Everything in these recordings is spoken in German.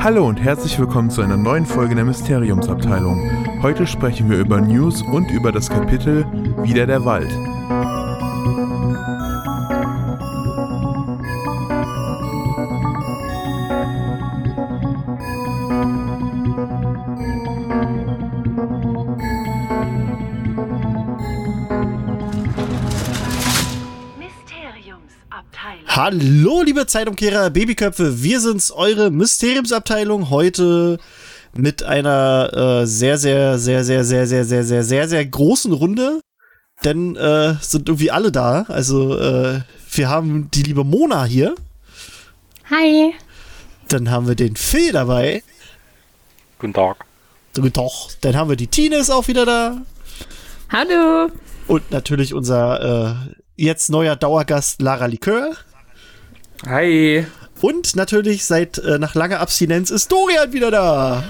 Hallo und herzlich willkommen zu einer neuen Folge der Mysteriumsabteilung. Heute sprechen wir über News und über das Kapitel Wieder der Wald. Hallo, liebe Zeitumkehrer, Babyköpfe, wir sind's, eure Mysteriumsabteilung. Heute mit einer äh, sehr, sehr, sehr, sehr, sehr, sehr, sehr, sehr, sehr, sehr großen Runde. Denn äh, sind irgendwie alle da. Also, äh, wir haben die liebe Mona hier. Hi. Dann haben wir den Phil dabei. Guten Tag. Guten Tag. Dann haben wir die Tine ist auch wieder da. Hallo. Und natürlich unser äh, jetzt neuer Dauergast Lara Likör. Hi. Und natürlich seit äh, nach langer Abstinenz ist Dorian wieder da.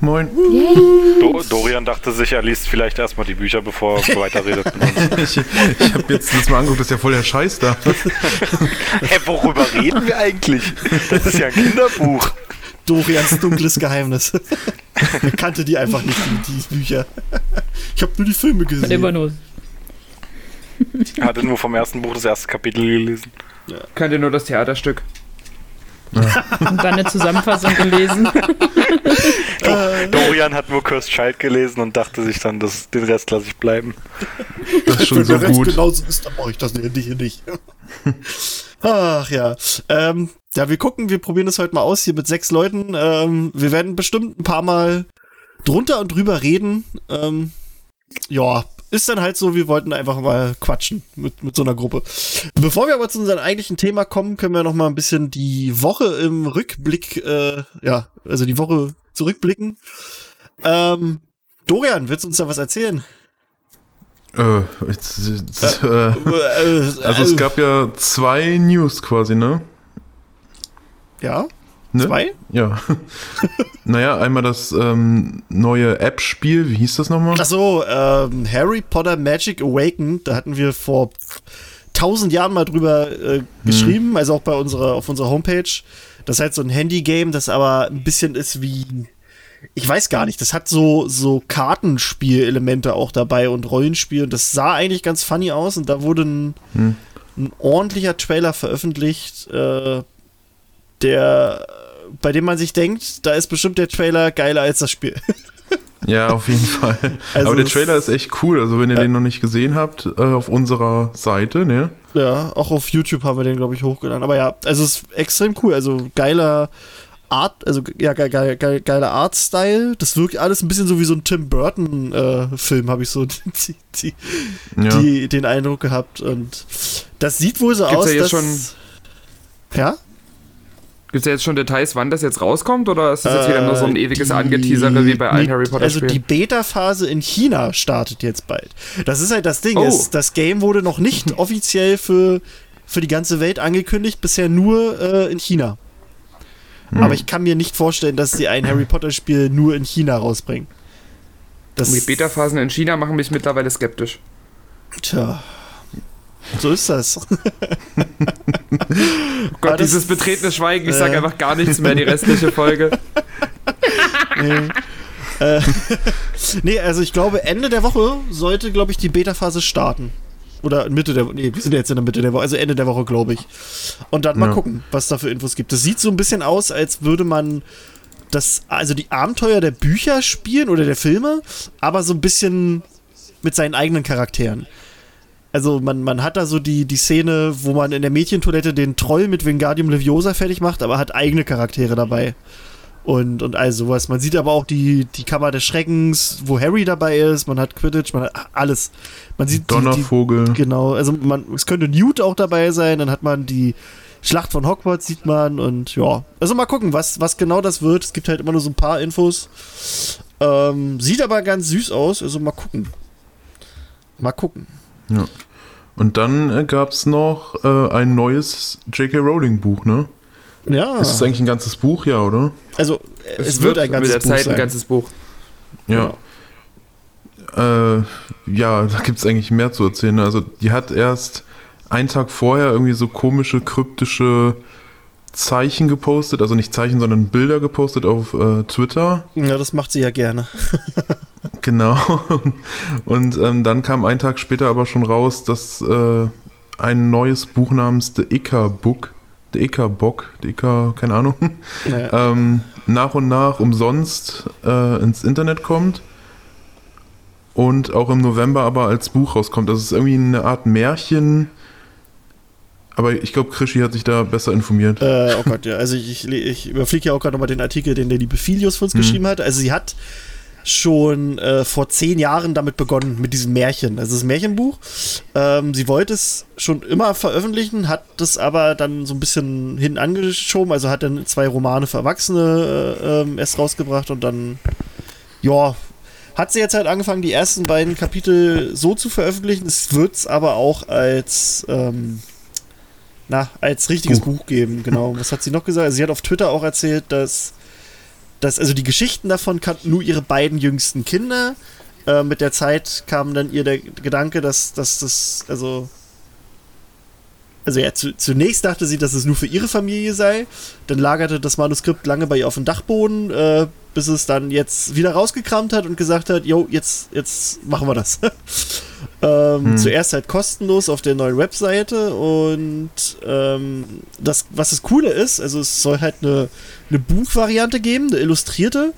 Moin. Do Dorian dachte sich, er liest vielleicht erstmal die Bücher, bevor er weiterredet. Ich, ich habe jetzt das mal angeguckt, das ist ja voll der Scheiß da. Hä, worüber reden wir eigentlich? Das ist ja ein Kinderbuch. Dorians dunkles Geheimnis. er kannte die einfach nicht, die, die Bücher. Ich habe nur die Filme gesehen. Immer nur. Er hatte nur vom ersten Buch das erste Kapitel gelesen. Kannte nur das Theaterstück. Und dann eine Zusammenfassung gelesen. Do Dorian hat nur Cursed Child gelesen und dachte sich dann, dass den Rest lasse ich bleiben. Das ist schon Wenn so der Rest gut. genauso ist, dann mache ich das nicht. nicht, nicht. Ach ja. Ähm, ja, wir gucken, wir probieren das heute mal aus hier mit sechs Leuten. Ähm, wir werden bestimmt ein paar Mal drunter und drüber reden. Ähm, ja, ist dann halt so, wir wollten einfach mal quatschen mit, mit so einer Gruppe. Bevor wir aber zu unserem eigentlichen Thema kommen, können wir noch mal ein bisschen die Woche im Rückblick, äh, ja, also die Woche zurückblicken. Ähm, Dorian, willst du uns da was erzählen? Äh, jetzt, jetzt, äh, Äh, also es gab ja zwei News quasi, ne? Ja? Ne? Zwei? Ja. naja, einmal das ähm, neue App-Spiel, wie hieß das nochmal? Ach so, ähm, Harry Potter Magic Awakened, da hatten wir vor tausend Jahren mal drüber äh, geschrieben, also auch bei unserer, auf unserer Homepage. Das ist halt so ein Handy-Game, das aber ein bisschen ist wie, ich weiß gar nicht, das hat so, so Kartenspielelemente auch dabei und Rollenspiel und das sah eigentlich ganz funny aus und da wurde ein, Hm. ein ordentlicher Trailer veröffentlicht, äh, der, bei dem man sich denkt, da ist bestimmt der Trailer geiler als das Spiel. Ja, auf jeden Fall. Also Aber der Trailer ist echt cool. Also wenn ihr den noch nicht gesehen habt, äh, auf unserer Seite, ne? Ja, auch auf YouTube haben wir den, glaube ich, hochgeladen. Aber ja, also es ist extrem cool. Also geiler Art, also ja, geil, geil, geil, geiler Art-Style. Das wirkt alles ein bisschen so wie so ein Tim Burton-Film, habe ich so die, die, Ja. die, den Eindruck gehabt. Und das sieht wohl so Gibt's aus, da jetzt dass. Ja? Gibt es ja jetzt schon Details, wann das jetzt rauskommt? Oder ist das jetzt wieder nur so ein Äh, ewiges die- Angeteasere wie bei allen Harry Potter Also die Spielen? Beta-Phase in China startet jetzt bald. Das ist halt das Ding. Oh. Es, das Game wurde noch nicht offiziell für, für die ganze Welt angekündigt, bisher nur äh, in China. Hm. Aber ich kann mir nicht vorstellen, dass sie ein Harry Potter-Spiel nur in China rausbringen. Das, Die Beta-Phasen in China machen mich mittlerweile skeptisch. Tja. So ist das. Oh Gott, das- dieses betretene Schweigen, ich sag äh. einfach gar nichts mehr die restliche Folge. nee. äh, nee, also ich glaube, Ende der Woche sollte, glaube ich, die Beta-Phase starten. Oder Mitte der Woche. Nee, wir sind jetzt in der Mitte der Woche, also Ende der Woche, glaube ich. Und dann mal Ja. gucken, was da für Infos gibt. Das sieht so ein bisschen aus, als würde man das, also die Abenteuer der Bücher spielen oder der Filme, aber so ein bisschen mit seinen eigenen Charakteren. Also man, man hat da so die, die Szene, wo man in der Mädchentoilette den Troll mit Wingardium Leviosa fertig macht, aber hat eigene Charaktere dabei. Und, und all sowas. Man sieht aber auch die, die Kammer des Schreckens, wo Harry dabei ist, man hat Quidditch, man hat alles. Man sieht die, die, Donnervogel. Genau, also man, es könnte Newt auch dabei sein, dann hat man die Schlacht von Hogwarts, sieht man und ja. Also mal gucken, was, was genau das wird. Es gibt halt immer nur so ein paar Infos. Ähm, sieht aber ganz süß aus, also mal gucken. Mal gucken. Und dann äh, gab es noch äh, ein neues J.K. Rowling Buch, ne? Ja. Ist es eigentlich ein ganzes Buch, ja, oder? Also, es, es wird, ein ganzes mit der Buch Zeit sein. ein ganzes Buch. Ja. Äh, ja, da gibt es eigentlich mehr zu erzählen. Also, die hat erst einen Tag vorher irgendwie so komische, kryptische Zeichen gepostet. Also nicht Zeichen, sondern Bilder gepostet auf äh, Twitter. Ja, das macht sie ja gerne. Genau. Und ähm, dann kam einen Tag später aber schon raus, dass äh, ein neues Buch namens The Ica Book, The Ica Bock, The Ica, keine Ahnung, Ja. ähm, nach und nach umsonst äh, ins Internet kommt und auch im November aber als Buch rauskommt. Das ist irgendwie eine Art Märchen. Aber ich glaube, Krischi hat sich da besser informiert. Äh, oh Gott, ja. Also ich, ich, überfliege ja auch gerade nochmal den Artikel, den der liebe Filius für uns Mhm. geschrieben hat. Also sie hat schon äh, vor zehn Jahren damit begonnen, mit diesem Märchen. Also das Märchenbuch. Ähm, sie wollte es schon immer veröffentlichen, hat das aber dann so ein bisschen hinten angeschoben. Also hat dann zwei Romane für Erwachsene äh, ähm, erst rausgebracht und dann, ja, hat sie jetzt halt angefangen, die ersten beiden Kapitel so zu veröffentlichen. Es wird es aber auch als, ähm, na, als richtiges Buch. geben. Genau. Was hat sie noch gesagt? Also sie hat auf Twitter auch erzählt, dass, dass also die Geschichten davon kannten nur ihre beiden jüngsten Kinder. Äh, mit der Zeit kam dann ihr der Gedanke, dass, dass das, also also ja, zu, zunächst dachte sie, dass es nur für ihre Familie sei. Dann lagerte das Manuskript lange bei ihr auf dem Dachboden, äh, bis es dann jetzt wieder rausgekramt hat und gesagt hat, jo, jetzt, jetzt machen wir das. ähm, Hm. Zuerst halt kostenlos auf der neuen Webseite und ähm, das, was das Coole ist, also es soll halt eine, eine Buchvariante geben, eine illustrierte.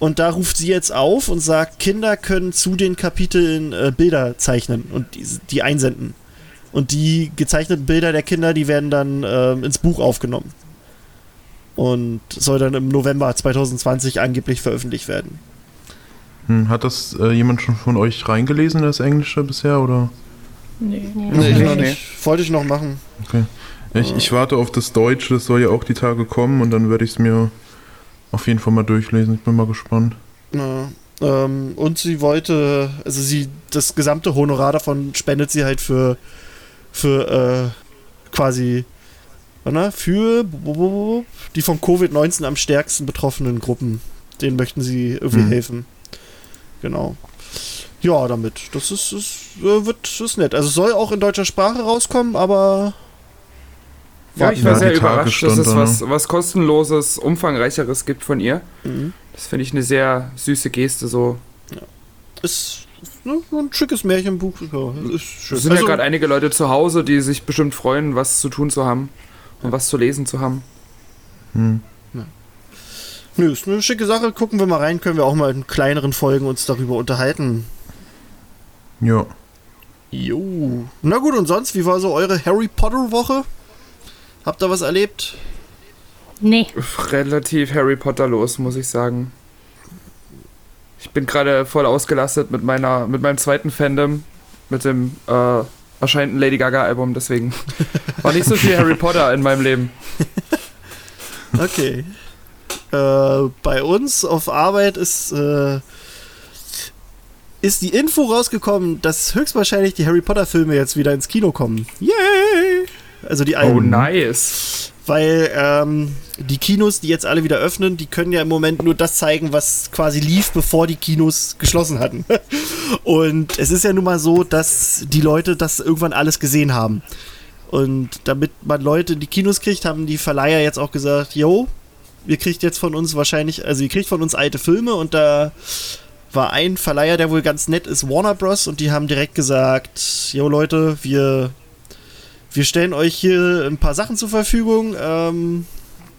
Und da ruft sie jetzt auf und sagt, Kinder können zu den Kapiteln äh, Bilder zeichnen und die, die einsenden. Und die gezeichneten Bilder der Kinder, die werden dann ähm, ins Buch aufgenommen. Und soll dann im November 2020 angeblich veröffentlicht werden. Hm, hat das äh, jemand schon von euch reingelesen, das Englische bisher? Oder? Nee. Nee, ich Nee, noch nee. nicht. Wollte ich noch machen. Ich, ich warte auf das Deutsche, das soll ja auch die Tage kommen und dann werde ich es mir auf jeden Fall mal durchlesen. Ich bin mal gespannt. Ja, ähm, und sie wollte, also sie, das gesamte Honorar davon spendet sie halt für, für äh, quasi, warte, für die von Covid-19 am stärksten betroffenen Gruppen. Denen möchten sie irgendwie Hm. helfen. Genau. Ja, damit. Das ist, ist äh, wird ist nett. Also es soll auch in deutscher Sprache rauskommen, aber Ja, ich Ja, war sehr die Tage überrascht, dass es was, was kostenloses, umfangreicheres gibt von ihr. mhm. Das finde ich eine sehr süße Geste. So. ist ne, ein schickes Märchenbuch. Ja, ist schön. Es sind Also- ja gerade einige Leute zu Hause, die sich bestimmt freuen, was zu tun zu haben und was zu lesen zu haben. Hm. Nö, ist eine schicke Sache. Gucken wir mal rein, können wir auch mal in kleineren Folgen uns darüber unterhalten. Ja. Jo. Na gut, und sonst, wie war so eure Harry Potter Woche? Habt ihr was erlebt? Nee. Relativ Harry Potter los, muss ich sagen. Ich bin gerade voll ausgelastet mit meiner, mit meinem zweiten Fandom, mit dem äh, erscheinenden Lady Gaga Album, deswegen war nicht so viel Harry Potter in meinem Leben. Okay. äh, bei uns auf Arbeit ist, äh, ist die Info rausgekommen, dass höchstwahrscheinlich die Harry Potter Filme jetzt wieder ins Kino kommen. Yay! Also die alten. Oh, nice. Weil ähm, die Kinos, die jetzt alle wieder öffnen, die können ja im Moment nur das zeigen, was quasi lief, bevor die Kinos geschlossen hatten. Und es ist ja nun mal so, dass die Leute das irgendwann alles gesehen haben. Und damit man Leute in die Kinos kriegt, haben die Verleiher jetzt auch gesagt, yo, ihr kriegt jetzt von uns wahrscheinlich, also ihr kriegt von uns alte Filme und da war ein Verleiher, der wohl ganz nett ist, Warner Bros. und die haben direkt gesagt, yo Leute, wir wir stellen euch hier ein paar Sachen zur Verfügung. Ähm,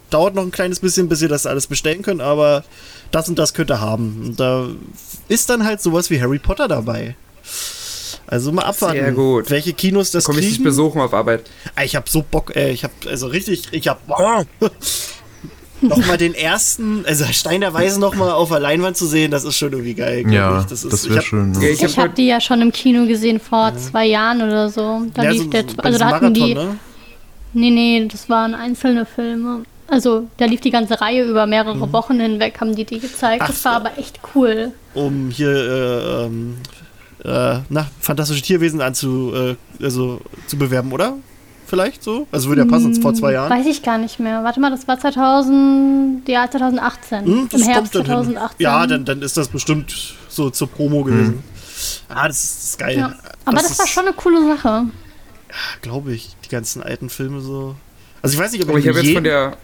dauert noch ein kleines bisschen, bis ihr das alles bestellen könnt, aber das und das könnt ihr haben. Und da ist dann halt sowas wie Harry Potter dabei. Also mal abwarten, Sehr gut. welche Kinos das Komme ich dich kriegen. besuchen auf Arbeit. Ah, Ich hab so Bock, ey. Ich hab also richtig, ich hab nochmal den ersten, also Stein der Weisen nochmal auf der Leinwand zu sehen, das ist schon irgendwie geil. Ja, ich. das, ist, ich wäre hab- schön. Ja, Ne? ich hab Ich habe heute- die ja schon im Kino gesehen vor zwei Jahren oder so. Da Ja, lief so- der, also da hatten die, Marathon, ne? nee, nee, das waren einzelne Filme. Also da lief die ganze Reihe über mehrere Wochen hinweg, haben die die gezeigt. Mhm. Ach das war so. aber echt cool. um hier äh, ähm, äh, na, fantastische Tierwesen anzu, äh, also, zu bewerben, oder? Vielleicht so? Also würde ja passen, vor zwei Jahren. Weiß ich gar nicht mehr. Warte mal, das war 2000, ja, 2018. Hm, Im das Herbst kommt dann hin. 2018. Ja, dann, dann ist das bestimmt so zur Promo gewesen. Ah, das ist, das ist geil. Ja. Aber das, war ist- schon eine coole Sache. Glaube ich, die ganzen alten Filme so. Also ich weiß nicht, ob Aber ich habe jetzt von der,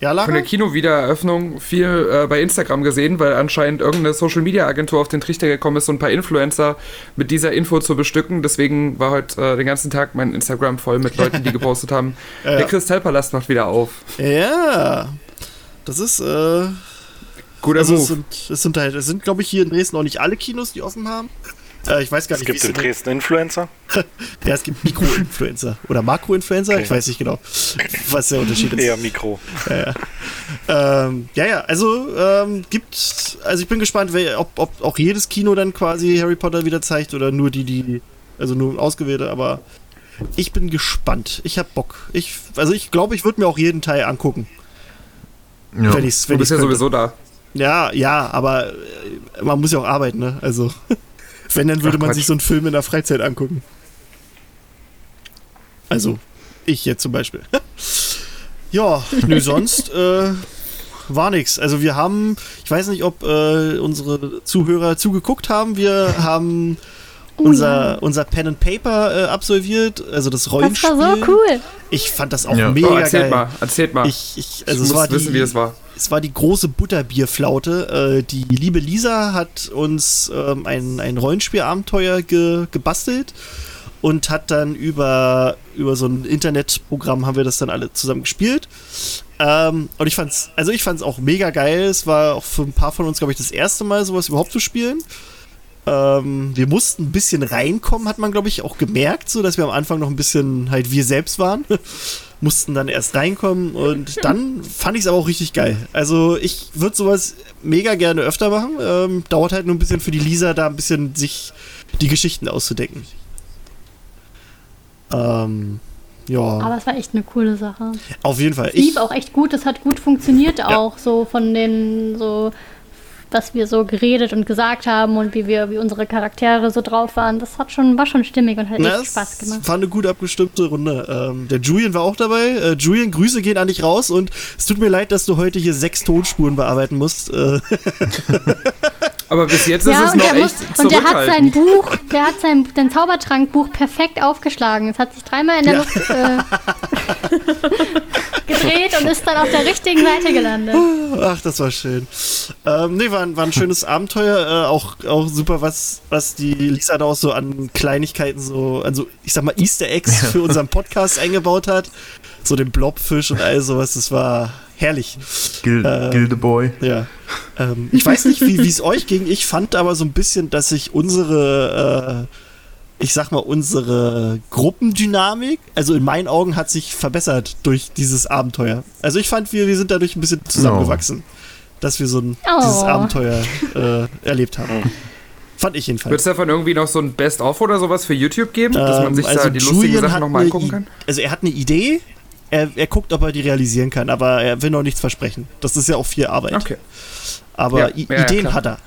ja, Lara? von der Kinowiedereröffnung viel äh, bei Instagram gesehen, weil anscheinend irgendeine Social Media Agentur auf den Trichter gekommen ist, so ein paar Influencer mit dieser Info zu bestücken. Deswegen war heute äh, den ganzen Tag mein Instagram voll mit Leuten, die gepostet haben, Ja, der. Kristallpalast macht wieder auf. ja. Das ist, äh, Guter also es Move. sind, es sind halt, es sind, glaube ich, hier in Dresden auch nicht alle Kinos, die offen haben. Äh, ich weiß gar Es nicht, gibt in es Dresden Influencer. Ja, es gibt Mikroinfluencer oder Makroinfluencer, Okay. ich weiß nicht genau, was der Unterschied ist. Eher Mikro. Ähm, ja, ja, also ähm, gibt, also ich bin gespannt, wer, ob, ob auch jedes Kino dann quasi Harry Potter wieder zeigt oder nur die, die, also nur ausgewählte, aber ich bin gespannt. Ich hab Bock. Ich, also ich glaube, ich würde mir auch jeden Teil angucken, Ja. wenn ich's, Du wenn bist ich's ja sowieso da. Ja, ja, aber äh, man muss ja auch arbeiten, ne? Also, wenn, dann würde Ach, man Quatsch. sich so einen Film in der Freizeit angucken. Also, ich jetzt zum Beispiel. ja, nö, sonst äh, war nix. Also, wir haben, ich weiß nicht, ob äh, unsere Zuhörer zugeguckt haben. Wir haben unser, unser Pen and Paper äh, absolviert, also das Das Rollenspiel. war so cool. Ich fand das auch Ja. mega Oh, erzählt geil. mal, erzählt mal. Ich, ich, Ich also es muss war wissen, die, wie es war. Es war die große Butterbierflaute. Äh, die liebe Lisa hat uns ähm, ein, ein Rollenspielabenteuer ge, gebastelt und hat dann über, über so ein Internetprogramm haben wir das dann alle zusammen gespielt. Ähm, und ich fand's, also ich fand's auch mega geil. Es war auch für ein paar von uns, glaube ich, das erste Mal, sowas überhaupt zu spielen. Ähm, wir mussten ein bisschen reinkommen, hat man, glaube ich, auch gemerkt, so dass wir am Anfang noch ein bisschen halt wir selbst waren. mussten dann erst reinkommen und dann fand ich es aber auch richtig geil. Also ich würde sowas mega gerne öfter machen. Ähm, dauert halt nur ein bisschen für die Lisa, da ein bisschen sich die Geschichten auszudenken. Ähm, ja, Aber es war echt eine coole Sache. auf jeden Fall. Es lief auch echt gut, es hat gut funktioniert auch, so von den, so, was wir so geredet und gesagt haben und wie wir, wie unsere Charaktere so drauf waren. Das hat schon, war schon stimmig und hat Na, echt Spaß gemacht. war eine gut abgestimmte Runde. Ähm, der Julian war auch dabei. Äh, Julian, Grüße gehen an dich raus und es tut mir leid, dass du heute hier sechs Tonspuren bearbeiten musst. Äh, Aber bis jetzt ist Ja, es und noch der, muss, echt und der hat sein. Buch, der hat sein, sein Zaubertrankbuch perfekt aufgeschlagen. Es hat sich dreimal in der Ja. Luft äh, gedreht und ist dann auf der richtigen Seite gelandet. Ach, das war schön. Ähm, nee, war, ein- war ein schönes Abenteuer. Äh, auch, auch super, was, was die Lisa da auch so an Kleinigkeiten, so, also ich sag mal Easter Eggs für unseren Podcast eingebaut hat. So den Blobfisch und all sowas. Das war herrlich. Gil Äh, Gildeboy. Ja. Ähm, ich weiß nicht, wie es euch ging. Ich fand aber so ein bisschen, dass sich unsere, äh, ich sag mal, unsere Gruppendynamik, also in meinen Augen, hat sich verbessert durch dieses Abenteuer. Also ich fand, wir, wir sind dadurch ein bisschen zusammengewachsen, dass wir so ein, Oh. dieses Abenteuer äh, erlebt haben. Fand ich Wird jedenfalls. es davon irgendwie noch so ein Best-of oder sowas für YouTube geben, dass man Ähm, sich da also die lustigen Julian Sachen hat nochmal angucken I- kann? Also er hat eine Idee. Er, er guckt, ob er die realisieren kann, aber er will noch nichts versprechen. Das ist ja auch viel Arbeit. Okay. Aber Ja, I ja, ja, Ideen klar. hat er.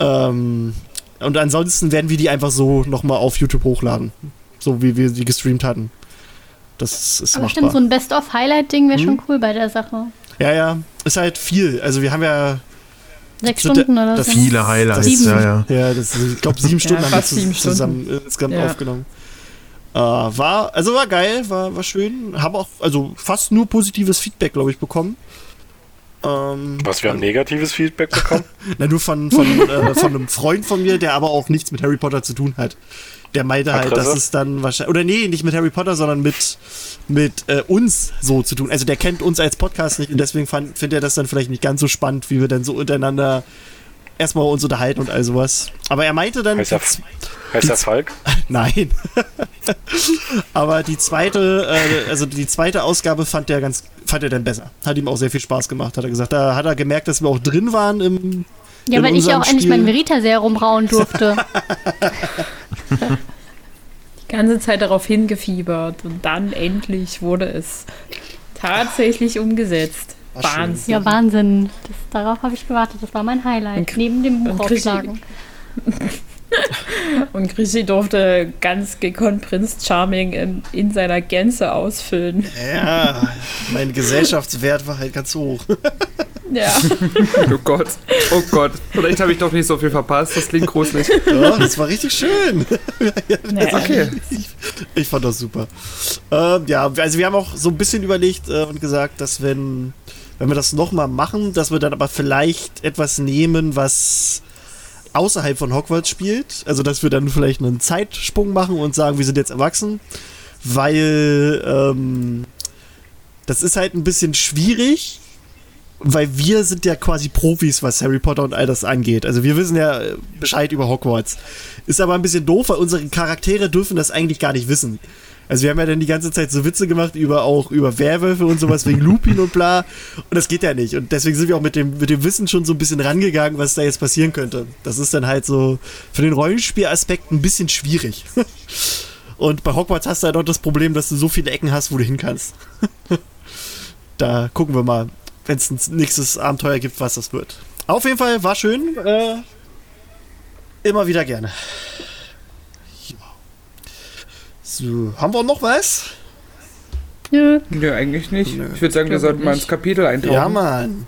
ähm, und ansonsten werden wir die einfach so nochmal auf YouTube hochladen. So wie wir sie gestreamt hatten. Das ist Aber machbar. stimmt, so ein Best-of-Highlight-Ding wäre Hm. schon cool bei der Sache. ja, ja. Ist halt viel. Also wir haben ja. Sechs So Stunden oder das so. Viele Highlights, Sieben. ja, ja. Ja, das, ich glaube, sieben Stunden haben wir zusammen Stunden. insgesamt Ja. aufgenommen. Äh, war, also war geil, war, war schön. Habe auch, also fast nur positives Feedback, glaube ich, bekommen. Ähm, Was wir haben negatives Feedback bekommen. Na, nur von, von, äh, von einem Freund von mir, der aber auch nichts mit Harry Potter zu tun hat. Der meinte halt, dass es dann wahrscheinlich. Oder nee, nicht mit Harry Potter, sondern mit, mit äh, uns so zu tun. Also der kennt uns als Podcast nicht und deswegen fand- findet er das dann vielleicht nicht ganz so spannend, wie wir dann so untereinander erstmal uns unterhalten und all sowas. Aber er meinte dann. Heißt er, heißt er Falk? Nein. Aber die zweite, äh, also die zweite Ausgabe fand er ganz, fand er dann besser. Hat ihm auch sehr viel Spaß gemacht, hat er gesagt. Da hat er gemerkt, dass wir auch drin waren im. Ja, in weil ich ja auch endlich Spiel. mein Verita-Serum brauen durfte. die ganze Zeit darauf hingefiebert und dann endlich wurde es tatsächlich umgesetzt. War schön. Wahnsinn. ja, Wahnsinn. Das, darauf habe ich gewartet. Das war mein Highlight. Und- Neben dem und Buch Chrissy- aufschlagen. Und Grisi durfte ganz gekonnt Prinz Charming in, in seiner Gänze ausfüllen. Ja, mein Gesellschaftswert war halt ganz hoch. Ja. Oh Gott, oh Gott. Vielleicht habe ich doch nicht so viel verpasst. Das klingt gruselig. Ja, das war richtig schön. Naja. Okay. Ich fand das super. Ähm, ja, also wir haben auch so ein bisschen überlegt äh, und gesagt, dass wenn, wenn wir das nochmal machen, dass wir dann aber vielleicht etwas nehmen, was außerhalb von Hogwarts spielt. Also dass wir dann vielleicht einen Zeitsprung machen und sagen, wir sind jetzt erwachsen. Weil ähm, das ist halt ein bisschen schwierig, weil wir sind ja quasi Profis, was Harry Potter und all das angeht. Also wir wissen ja äh, Bescheid über Hogwarts. Ist aber ein bisschen doof, weil unsere Charaktere dürfen das eigentlich gar nicht wissen. Also wir haben ja dann die ganze Zeit so Witze gemacht über auch über Werwölfe und sowas wegen Lupin und bla. Und das geht ja nicht. Und deswegen sind wir auch mit dem, mit dem Wissen schon so ein bisschen rangegangen, was da jetzt passieren könnte. Das ist dann halt so für den Rollenspielaspekt ein bisschen schwierig. Und bei Hogwarts hast du halt auch das Problem, dass du so viele Ecken hast, wo du hin kannst. da gucken wir mal, wenn es ein nächstes Abenteuer gibt, was das wird. Auf jeden Fall war schön. Äh, immer wieder gerne. So, haben wir noch was? Nö. Nö, eigentlich nicht. Nö. Ich würde sagen, wir sollten mal ins Kapitel eintauchen. Ja, Mann.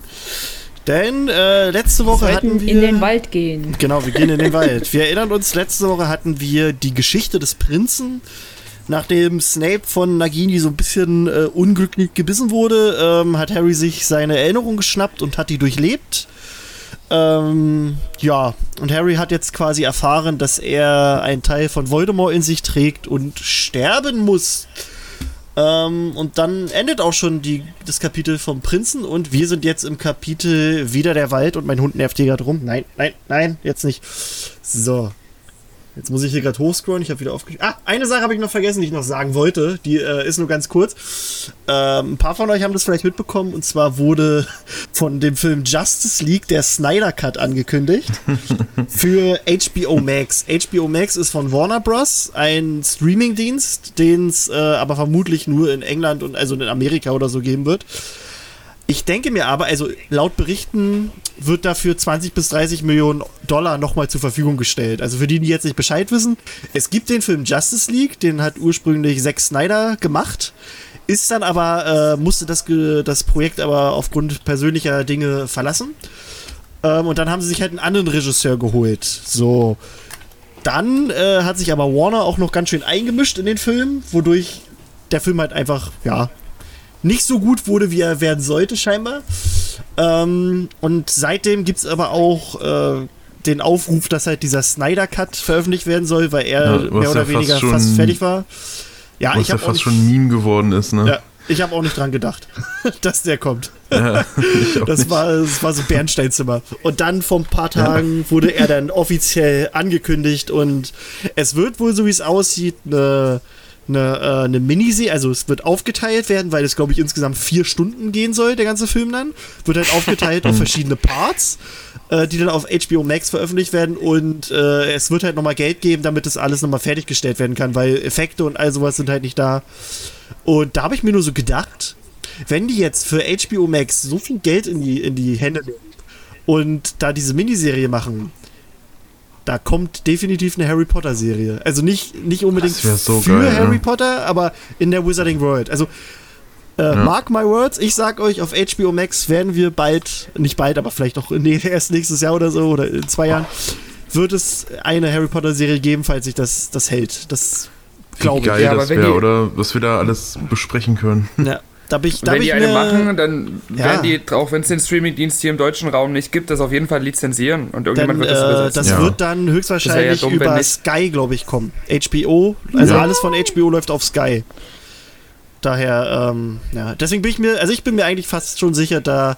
Denn äh, letzte Woche Wir hatten wir. in den Wald gehen. Genau, wir gehen in den Wald. Wir erinnern uns, letzte Woche hatten wir die Geschichte des Prinzen. Nachdem Snape von Nagini so ein bisschen äh, unglücklich gebissen wurde, ähm, hat Harry sich seine Erinnerung geschnappt und hat die durchlebt. Ähm, ja, und Harry hat jetzt quasi erfahren, dass er einen Teil von Voldemort in sich trägt und sterben muss. Ähm, und dann endet auch schon die, das Kapitel vom Prinzen und wir sind jetzt im Kapitel Wieder der Wald und mein Hund nervt hier gerade rum. Nein, nein, nein, jetzt nicht. So. Jetzt muss ich hier gerade hochscrollen. Ich habe wieder aufgeschrieben. Ah, eine Sache habe ich noch vergessen, die ich noch sagen wollte. Die äh, ist nur ganz kurz. Ähm, ein paar von euch haben das vielleicht mitbekommen. Und zwar wurde von dem Film Justice League der Snyder Cut angekündigt. für HBO Max. HBO Max ist von Warner Bros. ein Streamingdienst, den es äh, aber vermutlich nur in England und also in Amerika oder so geben wird. Ich denke mir aber, also laut Berichten wird dafür 20 bis 30 Millionen Dollar nochmal zur Verfügung gestellt. Also für die, die jetzt nicht Bescheid wissen, es gibt den Film Justice League, den hat ursprünglich Zack Snyder gemacht, ist dann aber, äh, musste das, das Projekt aber aufgrund persönlicher Dinge verlassen. Ähm, und dann haben sie sich halt einen anderen Regisseur geholt. So. Dann äh, hat sich aber Warner auch noch ganz schön eingemischt in den Film, wodurch der Film halt einfach, ja, nicht so gut wurde, wie er werden sollte, scheinbar. Ähm, und seitdem gibt es aber auch äh, den Aufruf, dass halt dieser Snyder Cut veröffentlicht werden soll, weil er Ja, mehr ja oder fast weniger schon- fast fertig war. Ja, Was ich ja habe auch, fast nicht- schon ein Meme geworden ist, ne? ja, ich hab auch nicht dran gedacht, dass der kommt. Ja, Das nicht. war, das war so Bernsteinzimmer. Und dann vor ein paar Tagen wurde er dann offiziell angekündigt und es wird wohl, so wie es aussieht, eine, eine, äh, eine Miniserie, also es wird aufgeteilt werden, weil es, glaube ich, insgesamt vier Stunden gehen soll, der ganze Film dann. Wird halt aufgeteilt auf verschiedene Parts, äh, die dann auf HBO Max veröffentlicht werden und äh, es wird halt nochmal Geld geben, damit das alles nochmal fertiggestellt werden kann, weil Effekte und all sowas sind halt nicht da. Und da habe ich mir nur so gedacht, wenn die jetzt für HBO Max so viel Geld in die, in die Hände nehmen und da diese Miniserie machen, da kommt definitiv eine Harry Potter Serie. Also nicht, nicht unbedingt so für geil, Harry ja. Potter, aber in der Wizarding World. Also äh, mark my words, ich sag euch, auf HBO Max werden wir bald, nicht bald, aber vielleicht auch nee, erst nächstes Jahr oder so oder in zwei Jahren, wird es eine Harry Potter Serie geben, falls sich das, das hält. Das glaube Wie ich. geil Ja, aber das wenn wäre, die- oder? Was wir da alles besprechen können. Ja, da bin ich, da Wenn bin die ich eine machen, dann Ja. werden die, auch wenn es den Streamingdienst hier im deutschen Raum nicht gibt, das auf jeden Fall lizenzieren und irgendjemand Dann, wird das äh, übersetzen. das Ja. wird dann höchstwahrscheinlich ja dumm, über. Sky, glaube ich, kommen. HBO, also Ja. alles von HBO läuft auf Sky. Daher, ähm, ja, deswegen bin ich mir, also ich bin mir eigentlich fast schon sicher, da,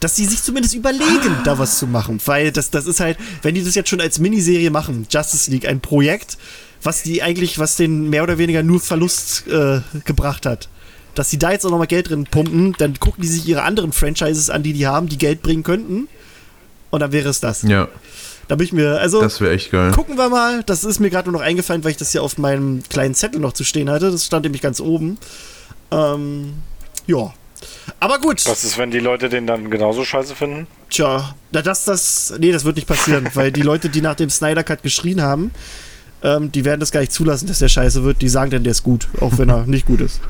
dass sie sich zumindest überlegen, da was zu machen. Weil das, das ist halt, wenn die das jetzt schon als Miniserie machen, Justice League, ein Projekt, was die eigentlich, was den mehr oder weniger nur Verlust äh, gebracht hat. Dass sie da jetzt auch nochmal Geld drin pumpen, dann gucken die sich ihre anderen Franchises an, die die haben, die Geld bringen könnten. Und dann wäre es das. Ja, Da bin ich mir, also das wäre echt geil. gucken wir mal. Das ist mir gerade nur noch eingefallen, weil ich das hier auf meinem kleinen Zettel noch zu stehen hatte. Das stand nämlich ganz oben. Ähm, ja. Aber gut. Was ist, wenn die Leute den dann genauso scheiße finden? Tja, na, das, das, nee, das wird nicht passieren, weil die Leute, die nach dem Snyder Cut geschrien haben, Ähm, die werden das gar nicht zulassen, dass der scheiße wird. Die sagen dann, der ist gut, auch wenn er nicht gut ist.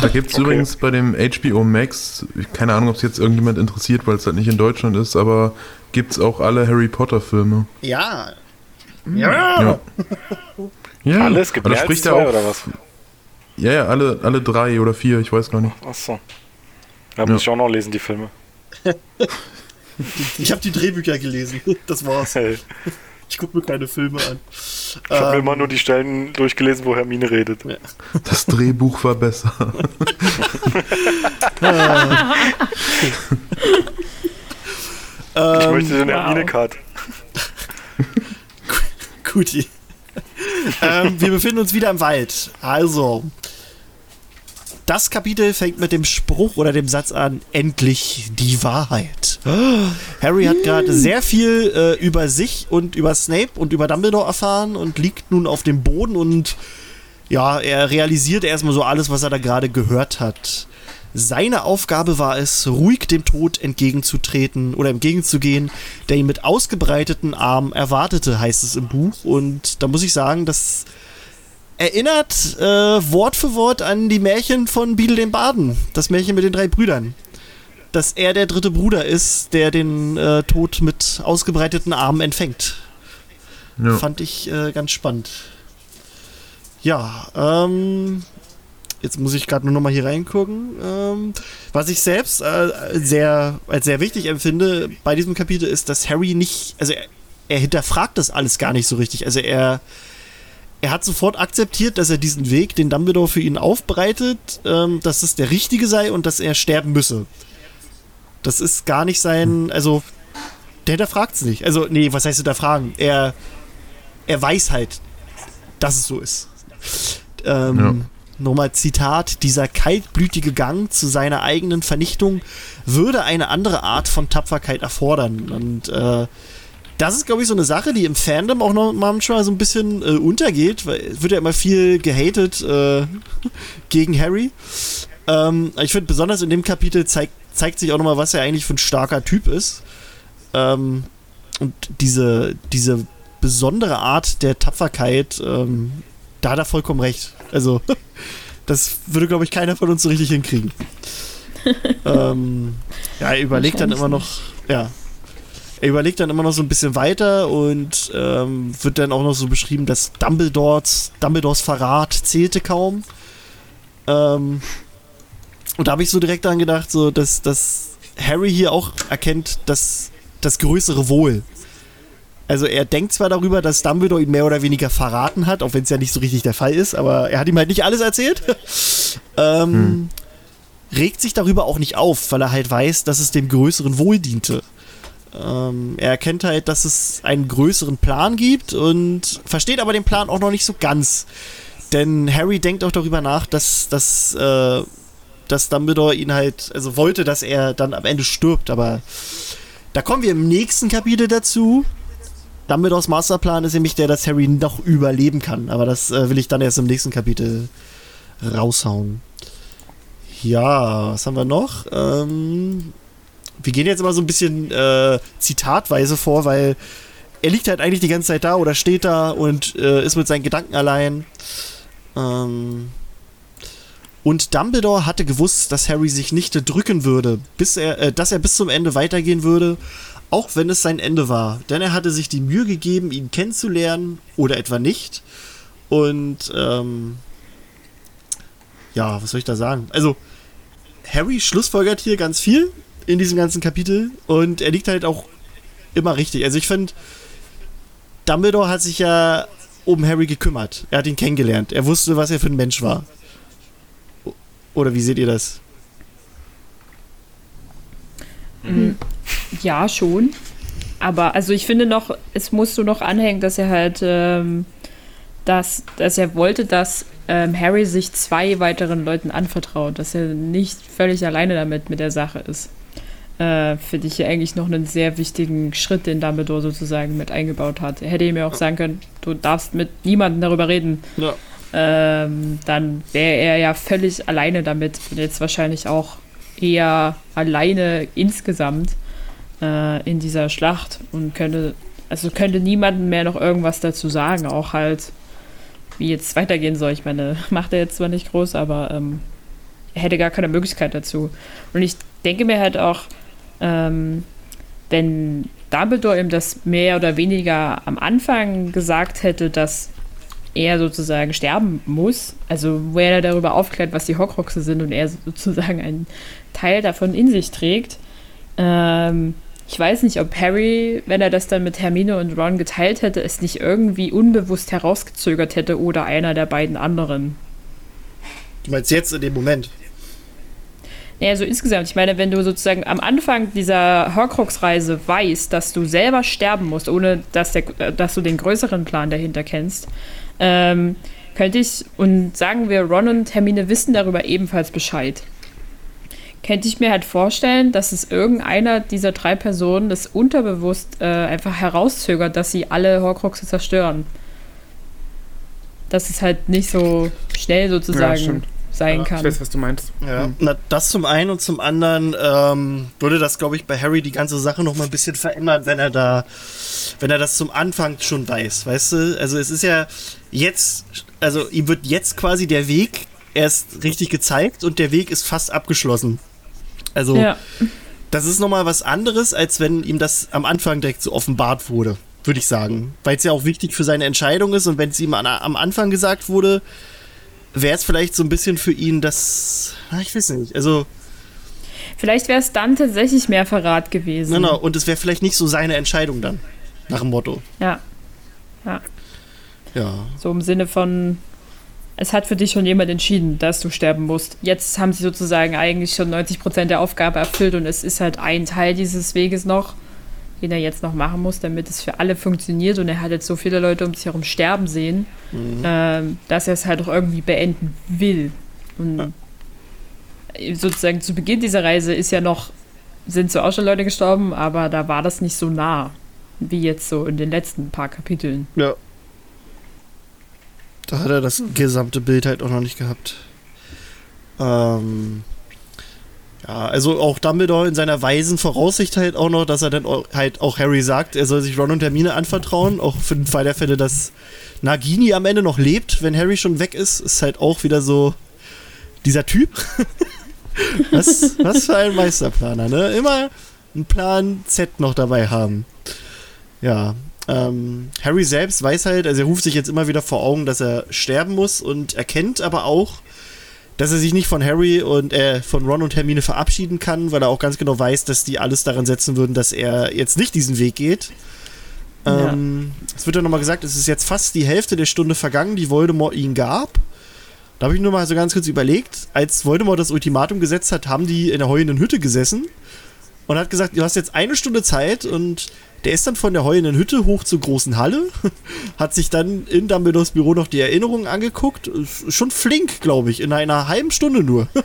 Da gibt es Okay. übrigens bei dem HBO Max, keine Ahnung, ob es jetzt irgendjemand interessiert, weil es halt nicht in Deutschland ist, aber gibt es auch alle Harry Potter Filme. Ja. Ja. ja. Alles? Gibt als spricht zwei auch. oder was? Ja, ja, alle, alle drei oder vier, ich weiß gar nicht. Achso. Da Ja. muss ich auch noch lesen, die Filme. Ich habe die Drehbücher gelesen. Das war's. Ich gucke mir keine Filme an. Ich habe mir Ähm, immer nur die Stellen durchgelesen, wo Hermine redet. Das Drehbuch war besser. Ich ähm, möchte den wow. Hermine-Card. Guti. ähm, wir befinden uns wieder im Wald. Also, das Kapitel fängt mit dem Spruch oder dem Satz an, endlich die Wahrheit. Harry hat gerade sehr viel äh, über sich und über Snape und über Dumbledore erfahren und liegt nun auf dem Boden und ja, er realisiert erstmal so alles, was er da gerade gehört hat. Seine Aufgabe war es, ruhig dem Tod entgegenzutreten oder entgegenzugehen, der ihn mit ausgebreiteten Armen erwartete, heißt es im Buch. Und da muss ich sagen, das erinnert äh, Wort für Wort an die Märchen von Biedel den Baden, das Märchen mit den drei Brüdern. Dass er der dritte Bruder ist, der den äh, Tod mit ausgebreiteten Armen empfängt. Ja. Fand ich äh, ganz spannend. Ja, ähm, jetzt muss ich gerade nur noch mal hier reingucken. Ähm, was ich selbst äh, sehr, als sehr wichtig empfinde bei diesem Kapitel ist, dass Harry nicht, also er, er hinterfragt das alles gar nicht so richtig. Also er, er hat sofort akzeptiert, dass er diesen Weg, den Dumbledore für ihn aufbereitet, ähm, dass es der richtige sei und dass er sterben müsse. Das ist gar nicht sein, also der hinterfragt es nicht. Also, nee, was heißt hinterfragen? Er, er weiß halt, dass es so ist. Ähm, Ja. Nochmal Zitat, dieser kaltblütige Gang zu seiner eigenen Vernichtung würde eine andere Art von Tapferkeit erfordern. Und äh, das ist, glaube ich, so eine Sache, die im Fandom auch noch manchmal so ein bisschen äh, untergeht, weil es wird ja immer viel gehatet äh, gegen Harry. Ähm, ich finde, besonders in dem Kapitel zeigt, zeigt sich auch nochmal, was er eigentlich für ein starker Typ ist. Ähm, und diese, diese besondere Art der Tapferkeit, ähm, da hat er vollkommen recht. Also, das würde, glaube ich, keiner von uns so richtig hinkriegen. ähm, ja, er überlegt dann immer noch, ja. Er überlegt dann immer noch so ein bisschen weiter und ähm, wird dann auch noch so beschrieben, dass Dumbledores, Dumbledores Verrat zählte kaum. Ähm, und da habe ich so direkt daran gedacht, so, dass, dass Harry hier auch erkennt, dass das größere Wohl. Also er denkt zwar darüber, dass Dumbledore ihn mehr oder weniger verraten hat, auch wenn es ja nicht so richtig der Fall ist, aber er hat ihm halt nicht alles erzählt. ähm, Regt sich darüber auch nicht auf, weil er halt weiß, dass es dem größeren Wohl diente. Ähm, er erkennt halt, dass es einen größeren Plan gibt und versteht aber den Plan auch noch nicht so ganz. Denn Harry denkt auch darüber nach, dass, dass, äh, dass Dumbledore ihn halt, also wollte, dass er dann am Ende stirbt, aber da kommen wir im nächsten Kapitel dazu. Dumbledores Masterplan ist nämlich der, dass Harry noch überleben kann, aber das äh, will ich dann erst im nächsten Kapitel raushauen. Ja, was haben wir noch? Ähm, wir gehen jetzt immer so ein bisschen äh, zitatweise vor, weil er liegt halt eigentlich die ganze Zeit da oder steht da und äh, ist mit seinen Gedanken allein. Ähm, und Dumbledore hatte gewusst, dass Harry sich nicht drücken würde, bis er, äh, dass er bis zum Ende weitergehen würde, auch wenn es sein Ende war. Denn er hatte sich die Mühe gegeben, ihn kennenzulernen oder etwa nicht. Und ähm, ja, was soll ich da sagen? Also, Harry schlussfolgert hier ganz viel in diesem ganzen Kapitel und er liegt halt auch immer richtig. Also ich finde, Dumbledore hat sich ja um Harry gekümmert. Er hat ihn kennengelernt. Er wusste, was er für ein Mensch war. Oder wie seht ihr das? Mhm. Ja, schon. Aber also ich finde noch, es musst du noch anhängen, dass er halt, ähm, dass, dass er wollte, dass ähm, Harry sich zwei weiteren Leuten anvertraut, dass er nicht völlig alleine damit mit der Sache ist. Äh, finde ich hier eigentlich noch einen sehr wichtigen Schritt, den Dumbledore sozusagen mit eingebaut hat. Er hätte ihm ja auch sagen können, du darfst mit niemandem darüber reden. Ja. Ähm, dann wäre er ja völlig alleine damit und jetzt wahrscheinlich auch eher alleine insgesamt äh, in dieser Schlacht und könnte also könnte niemandem mehr noch irgendwas dazu sagen, auch halt, wie jetzt weitergehen soll. Ich meine, macht er jetzt zwar nicht groß, aber ähm, er hätte gar keine Möglichkeit dazu. Und ich denke mir halt auch, ähm, wenn Dumbledore ihm das mehr oder weniger am Anfang gesagt hätte, dass er sozusagen sterben muss, also wo er darüber aufklärt, was die Horcruxe sind und er sozusagen einen Teil davon in sich trägt. Ähm, ich weiß nicht, ob Harry, wenn er das dann mit Hermine und Ron geteilt hätte, es nicht irgendwie unbewusst herausgezögert hätte oder einer der beiden anderen. Du meinst jetzt in dem Moment? Naja, so insgesamt. Ich meine, wenn du sozusagen am Anfang dieser Horcrux-Reise weißt, dass du selber sterben musst, ohne dass, der, dass du den größeren Plan dahinter kennst, ähm, könnte ich, und sagen wir, Ron und Hermine wissen darüber ebenfalls Bescheid, könnte ich mir halt vorstellen, dass es irgendeiner dieser drei Personen das unterbewusst äh, einfach herauszögert, dass sie alle Horcruxe zerstören. Dass es halt nicht so schnell sozusagen Ja, sein Ich kann. weiß, was du meinst. Ja. Hm. Na, das zum einen und zum anderen ähm, würde das, glaube ich, bei Harry die ganze Sache noch mal ein bisschen verändern, wenn er da, wenn er das zum Anfang schon weiß, weißt du? Also es ist ja jetzt, also ihm wird jetzt quasi der Weg erst richtig gezeigt und der Weg ist fast abgeschlossen. Also Ja. das ist noch mal was anderes, als wenn ihm das am Anfang direkt so offenbart wurde, würde ich sagen. Weil es ja auch wichtig für seine Entscheidung ist und wenn es ihm an, am Anfang gesagt wurde, wäre es vielleicht so ein bisschen für ihn das, na, ich weiß nicht, also Vielleicht wäre es dann tatsächlich mehr Verrat gewesen. Genau, und es wäre vielleicht nicht so seine Entscheidung dann. Nach dem Motto. Ja. Ja. So im Sinne von, es hat für dich schon jemand entschieden, dass du sterben musst. Jetzt haben sie sozusagen eigentlich schon 90% der Aufgabe erfüllt und es ist halt ein Teil dieses Weges noch, den er jetzt noch machen muss, damit es für alle funktioniert. Und er hat jetzt so viele Leute um sich herum sterben sehen, ähm, dass er es halt auch irgendwie beenden will. Und sozusagen zu Beginn dieser Reise ist ja noch, sind so auch schon Leute gestorben, aber da war das nicht so nah, wie jetzt so in den letzten paar Kapiteln. Ja. Da hat er das gesamte Bild halt auch noch nicht gehabt. Ähm. Ja, also auch Dumbledore in seiner weisen Voraussicht halt auch noch, dass er dann auch, halt auch Harry sagt, er soll sich Ron und Hermine anvertrauen, auch für den Fall der Fälle, dass Nagini am Ende noch lebt, wenn Harry schon weg ist, ist halt auch wieder so dieser Typ. was, was für ein Meisterplaner, ne? Immer einen Plan Z noch dabei haben. Ja, ähm, Harry selbst weiß halt, also er ruft sich jetzt immer wieder vor Augen, dass er sterben muss und erkennt aber auch, dass er sich nicht von Harry und äh, von Ron und Hermine verabschieden kann, weil er auch ganz genau weiß, dass die alles daran setzen würden, dass er jetzt nicht diesen Weg geht. Ja. Ähm, Es wird ja nochmal gesagt, es ist jetzt fast die Hälfte der Stunde vergangen, die Voldemort ihn gab. Da habe ich nur mal so ganz kurz überlegt, als Voldemort das Ultimatum gesetzt hat, haben die in der heulenden Hütte gesessen und hat gesagt, du hast jetzt eine Stunde Zeit und der ist dann von der heulenden Hütte hoch zur großen Halle, hat sich dann in Dumbledores Büro noch die Erinnerungen angeguckt. Schon flink, glaube ich, in einer halben Stunde nur.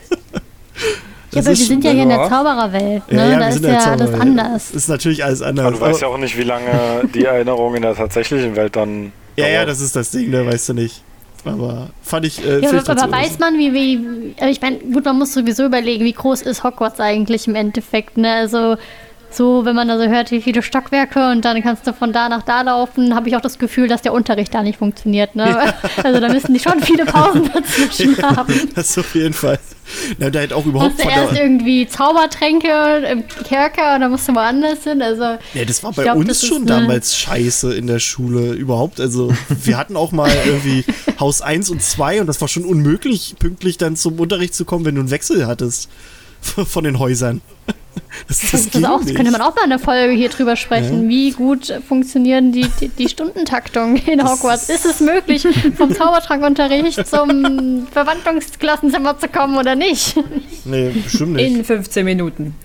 Ja, Das aber wir ist sind ja hier in der. Zaubererwelt, ne? Ja, ja, da ist ja alles Zauberwelt. anders. Ist natürlich alles anders. Aber du weißt ja auch nicht, wie lange die Erinnerung in der tatsächlichen Welt dann. ja, ja, das ist das Ding, ne, weißt du nicht. Aber fand ich. Äh, Ja, aber, aber weiß man, wie, wie, aber ich meine, gut, man muss sowieso überlegen, wie groß ist Hogwarts eigentlich im Endeffekt, ne? Also, so, wenn man da so hört, wie viele Stockwerke und dann kannst du von da nach da laufen, habe ich auch das Gefühl, dass der Unterricht da nicht funktioniert, ne? Also, da müssen die schon viele Pausen dazwischen haben. Das auf jeden Fall. Na, da halt auch überhaupt Hast du erst irgendwie Zaubertränke im Kerker und dann musst du woanders hin, also. Ja, das war bei glaub, uns schon damals scheiße in der Schule überhaupt. Also, wir hatten auch mal irgendwie Haus 1 und 2 und das war schon unmöglich, pünktlich dann zum Unterricht zu kommen, wenn du einen Wechsel hattest von den Häusern. Das, das, Das, ist auch, könnte man auch mal eine Folge hier drüber sprechen. Wie gut funktionieren die, die, die Stundentaktung in Hogwarts? Ist es möglich, vom Zaubertrankunterricht zum Verwandlungsklassenzimmer zu kommen oder nicht? Nee, bestimmt nicht. In 15 Minuten.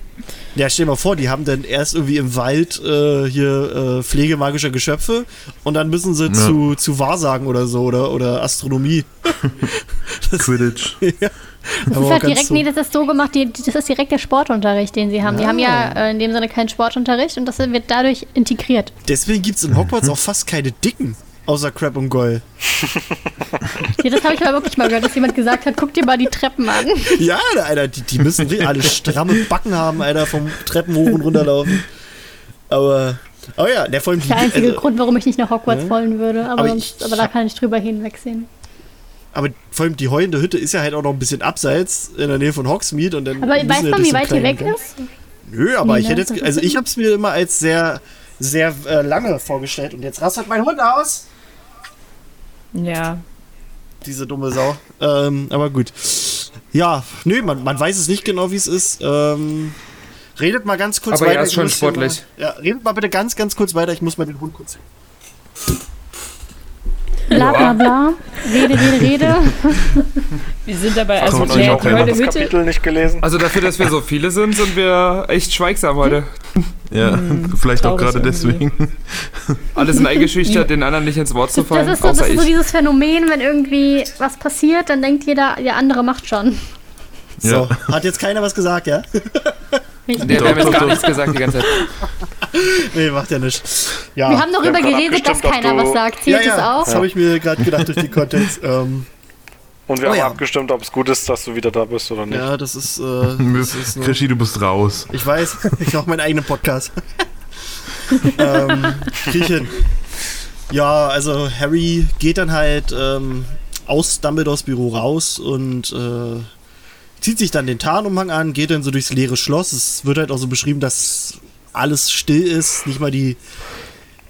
Ja, stell dir mal vor, die haben dann erst irgendwie im Wald äh, hier äh, Pflege magischer Geschöpfe und dann müssen sie Ja. zu, zu Wahrsagen oder so oder, oder Astronomie. Quidditch. Das ist halt direkt, nee, das ist so gemacht, die, das ist direkt der Sportunterricht, den sie haben. Die haben ja äh, in dem Sinne keinen Sportunterricht und das wird dadurch integriert. Deswegen gibt es in Hogwarts auch fast keine Dicken, außer Crab und Goyle. Ja, das habe ich aber wirklich mal gehört, dass jemand gesagt hat, guck dir mal die Treppen an. Ja, Alter, die, die müssen alle stramme Backen haben, Alter, vom Treppen hoch und runter laufen. Aber Oh ja, der vor allem die, Der einzige also, Grund, warum ich nicht nach Hogwarts Ja. wollen würde. Aber, Aber sonst, ich- aber da kann ich drüber hinwegsehen. Aber vor allem die heulende Hütte ist ja halt auch noch ein bisschen abseits in der Nähe von Hogsmeade und dann Aber müssen weiß wir man, durch wie weit die weg Gang. ist? Nö, aber Nee, ich hätte ne, jetzt, also ist- ich habe es mir immer als sehr, sehr äh, lange vorgestellt und jetzt rastet mein Hund aus. Ja. Diese dumme Sau. Ähm, aber gut. Ja, nö, man, man weiß es nicht genau, wie es ist. Ähm, redet mal ganz kurz Aber weiter. er ist ich schon sportlich. Mal, ja, redet mal bitte ganz, ganz kurz weiter. Ich muss mal den Hund kurz. Bla bla bla. Rede, rede, rede. Wir sind dabei, also euch auch Heule das. Kapitel nicht gelesen? Also dafür, dass wir so viele sind, sind wir echt schweigsam heute. Ja, vielleicht auch gerade deswegen. Alle sind eingeschüchtert, den anderen nicht ins Wort zu Das fallen, ist, so, das ist so dieses Phänomen, wenn irgendwie was passiert, dann denkt jeder, der andere macht schon. So, Ja. hat jetzt keiner was gesagt, ja? Der, der hat jetzt gar nichts gesagt die ganze Zeit. nee, macht ja nicht. Ja. Wir haben wir darüber geredet, dass keiner was sagt. ja, Zählt ja, das auch? das habe ich mir gerade gedacht durch den Kontext. Ähm, Und wir Oh haben ja. abgestimmt, ob es gut ist, dass du wieder da bist oder nicht. ja, das ist, äh, das ist nur, Krischi, du bist raus. Ich weiß, ich mache meinen eigenen Podcast. ähm, hin. Ja, also Harry geht dann halt ähm, aus Dumbledores Büro raus und äh, zieht sich dann den Tarnumhang an, geht dann so durchs leere Schloss. Es wird halt auch so beschrieben, dass alles still ist, nicht mal die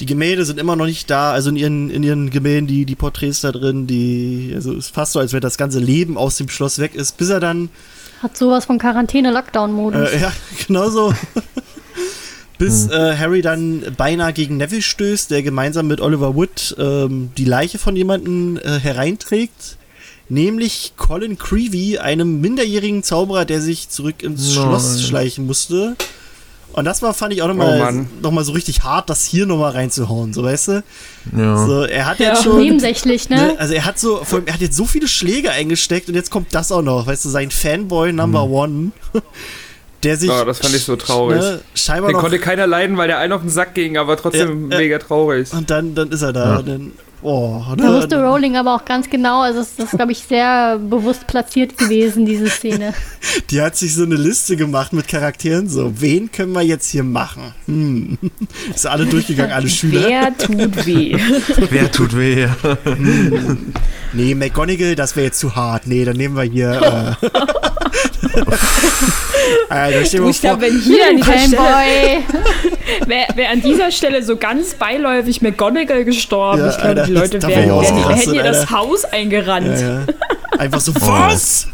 die Gemälde sind immer noch nicht da, also in ihren, in ihren Gemälden, die, die Porträts da drin, die, also es ist fast so, als wenn das ganze Leben aus dem Schloss weg ist, bis er dann Hat sowas von Quarantäne-Lockdown-Modus. äh, ja, genau so. Bis äh, Harry dann beinahe gegen Neville stößt, der gemeinsam mit Oliver Wood ähm, die Leiche von jemandem äh, hereinträgt. Nämlich Colin Creevy, einem minderjährigen Zauberer, der sich zurück ins Nein. Schloss schleichen musste. Und das war, fand ich auch Oh nochmal Mann. noch mal so richtig hart, das hier nochmal reinzuhauen, so weißt du? Ja. So, er hat Ja. jetzt schon. Nebensächlich, ne? Ne? Also er hat so, vor allem, er hat jetzt so viele Schläge eingesteckt und jetzt kommt das auch noch, weißt du, sein Fanboy Number One, der sich Oh, das fand ich so traurig. ne, scheinbar Den noch konnte keiner leiden, weil der einen auf den Sack ging, aber trotzdem Ja, ja. mega traurig. und dann, dann ist er da. Ja. Oh, Da wusste ne, Rowling aber auch ganz genau, also es ist, glaube ich, sehr bewusst platziert gewesen, diese Szene. die hat sich so eine Liste gemacht mit Charakteren. So, wen können wir jetzt hier machen? Hm. Ist alle durchgegangen, alle Schüler. Wer tut weh? Wer tut weh? Nee, McGonagall, das wäre jetzt zu hart. Nee, dann nehmen wir hier. Äh, dir mal Ich glaube, wenn hier an dieser Stelle, wäre wär an dieser Stelle so ganz beiläufig McGonagall gestorben. Ja, ich glaube, die Leute wären, wär wären, ausgerastet, hätten ihr das. Haus eingerannt. ja, ja. Einfach so, was?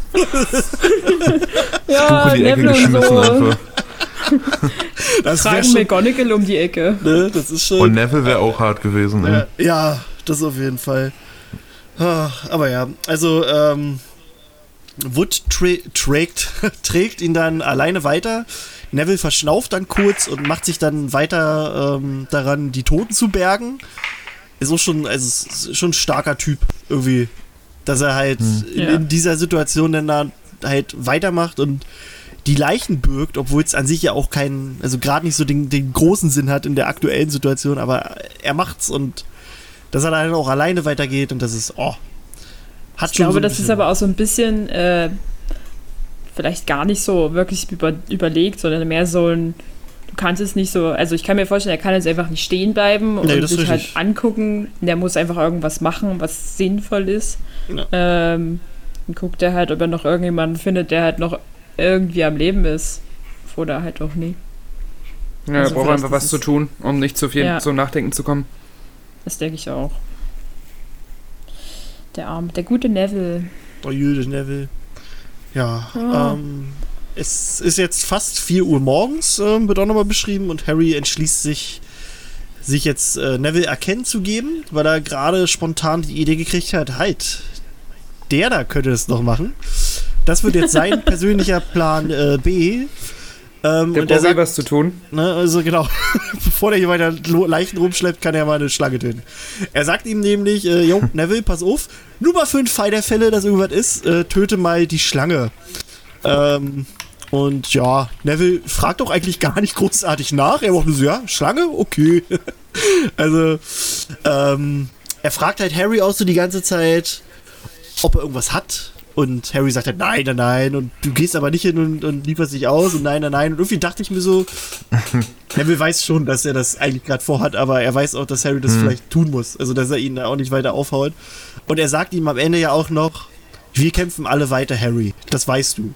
Ja, Buch in die Ecke Neville und geschmissen so. einfach. Das wäre Tragen schon. McGonagall um die Ecke. Ne, das ist schon. Und Neville wäre auch hart gewesen. Ey. ja, das auf jeden Fall. Ah, Aber ja, also ähm, Wood tra trägt, trägt ihn dann alleine weiter. Neville verschnauft dann kurz und macht sich dann weiter ähm, daran, die Toten zu bergen. Ist auch schon, also ist schon ein starker Typ irgendwie, dass er halt in, Ja. in dieser Situation dann da halt weitermacht und die Leichen birgt, obwohl es an sich ja auch keinen, also gerade nicht so den, den großen Sinn hat in der aktuellen Situation, aber er macht's und dass er dann auch alleine weitergeht und das ist, oh, hat Ich schon glaube, so das ist aber auch so ein bisschen äh, vielleicht gar nicht so wirklich über, überlegt, sondern mehr so ein, du kannst es nicht so, also ich kann mir vorstellen, er kann jetzt einfach nicht stehen bleiben und Nee, sich halt angucken. Der muss einfach irgendwas machen, was sinnvoll ist. Ja. Ähm, dann guckt er halt, ob er noch irgendjemanden findet, der halt noch irgendwie am Leben ist. Oder halt auch nie. Ja, Also er braucht einfach was zu tun, um nicht zu viel Ja. zum Nachdenken zu kommen. Das denke ich auch. Der arme, der gute Neville. Der Jüde Neville. Ja, Ah. ähm, es ist jetzt fast 4 Uhr morgens, ähm, wird auch nochmal beschrieben, und Harry entschließt sich, sich jetzt äh, Neville erkennen zu geben, weil er gerade spontan die Idee gekriegt hat, halt, der da könnte es noch machen. Das wird jetzt sein persönlicher Plan äh, B. Ähm, Der und er braucht eh sagt, was zu tun. Ne, also genau, bevor der hier weiter Leichen rumschleppt, kann er mal eine Schlange töten. Er sagt ihm nämlich, äh, Jo, Neville, pass auf, nur mal für den Fall der Fälle, dass irgendwas ist, äh, töte mal die Schlange. Ähm, und ja, Neville fragt doch eigentlich gar nicht großartig nach. Er macht nur so, ja, Schlange? Okay. also, ähm, er fragt halt Harry auch so die ganze Zeit, ob er irgendwas hat. Und Harry sagt halt, nein, nein, nein, und du gehst aber nicht hin und, und lieferst dich aus und nein, nein, nein. Und irgendwie dachte ich mir so, Neville weiß schon, dass er das eigentlich gerade vorhat, aber er weiß auch, dass Harry das vielleicht tun muss. Also, dass er ihn da auch nicht weiter aufhaut. Und er sagt ihm am Ende ja auch noch, wir kämpfen alle weiter, Harry. Das weißt du.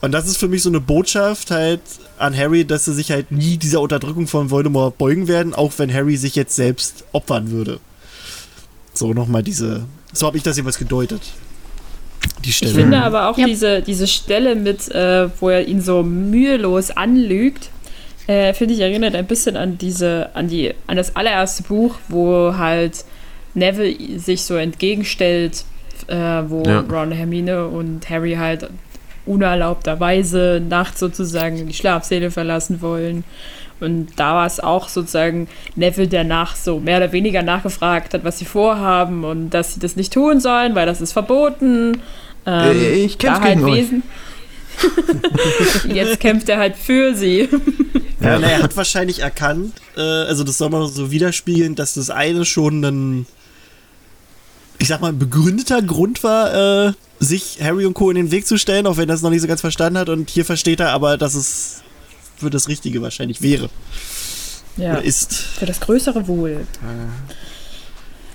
Und das ist für mich so eine Botschaft halt an Harry, dass sie sich halt nie dieser Unterdrückung von Voldemort beugen werden, auch wenn Harry sich jetzt selbst opfern würde. So, nochmal diese. So habe ich das jeweils gedeutet. Die Ich Stelle. finde aber auch Ja. diese, diese Stelle mit, äh, wo er ihn so mühelos anlügt, äh, finde ich erinnert ein bisschen an diese, an die, an das allererste Buch, wo halt Neville sich so entgegenstellt, äh, wo Ja. Ron, Hermine und Harry halt unerlaubterweise nachts sozusagen die Schlafsäle verlassen wollen. Und da war es auch sozusagen Neville, der nach so mehr oder weniger nachgefragt hat, was sie vorhaben und dass sie das nicht tun sollen, weil das ist verboten. Ähm, Äh, ich kämpf da halt gegen euch. Wesen- Jetzt kämpft er halt für sie. Ja, na, er hat wahrscheinlich erkannt, äh, also das soll man so widerspiegeln, dass das eine schon ein, ich sag mal, ein begründeter Grund war, äh, sich Harry und Co. in den Weg zu stellen, auch wenn er es noch nicht so ganz verstanden hat. Und hier versteht er aber, dass es für das Richtige wahrscheinlich wäre Ja, oder ist. für das größere Wohl.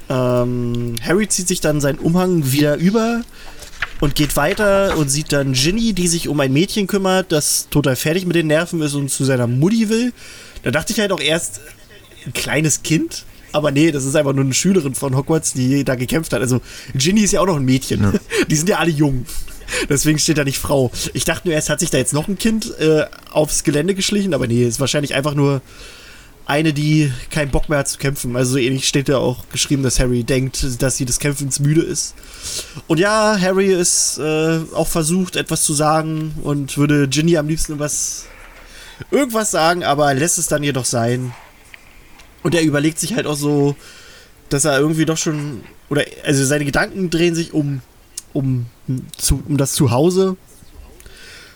Ähm, Harry zieht sich dann seinen Umhang wieder über und geht weiter und sieht dann Ginny, die sich um ein Mädchen kümmert, das total fertig mit den Nerven ist und zu seiner Mutti will. Da dachte ich halt auch erst, ein kleines Kind. Aber nee, das ist einfach nur eine Schülerin von Hogwarts, die da gekämpft hat. Also Ginny ist ja auch noch ein Mädchen. Die sind ja alle jung. Deswegen steht da nicht Frau. Ich dachte nur erst, hat sich da jetzt noch ein Kind äh, aufs Gelände geschlichen, aber nee, ist wahrscheinlich einfach nur eine, die keinen Bock mehr hat zu kämpfen. Also so ähnlich steht ja auch geschrieben, dass Harry denkt, dass sie des Kämpfens müde ist. Und ja, Harry ist äh, auch versucht, etwas zu sagen und würde Ginny am liebsten was irgendwas sagen, aber lässt es dann jedoch sein. Und er überlegt sich halt auch so, dass er irgendwie doch schon oder also seine Gedanken drehen sich um um zu, um das Zuhause.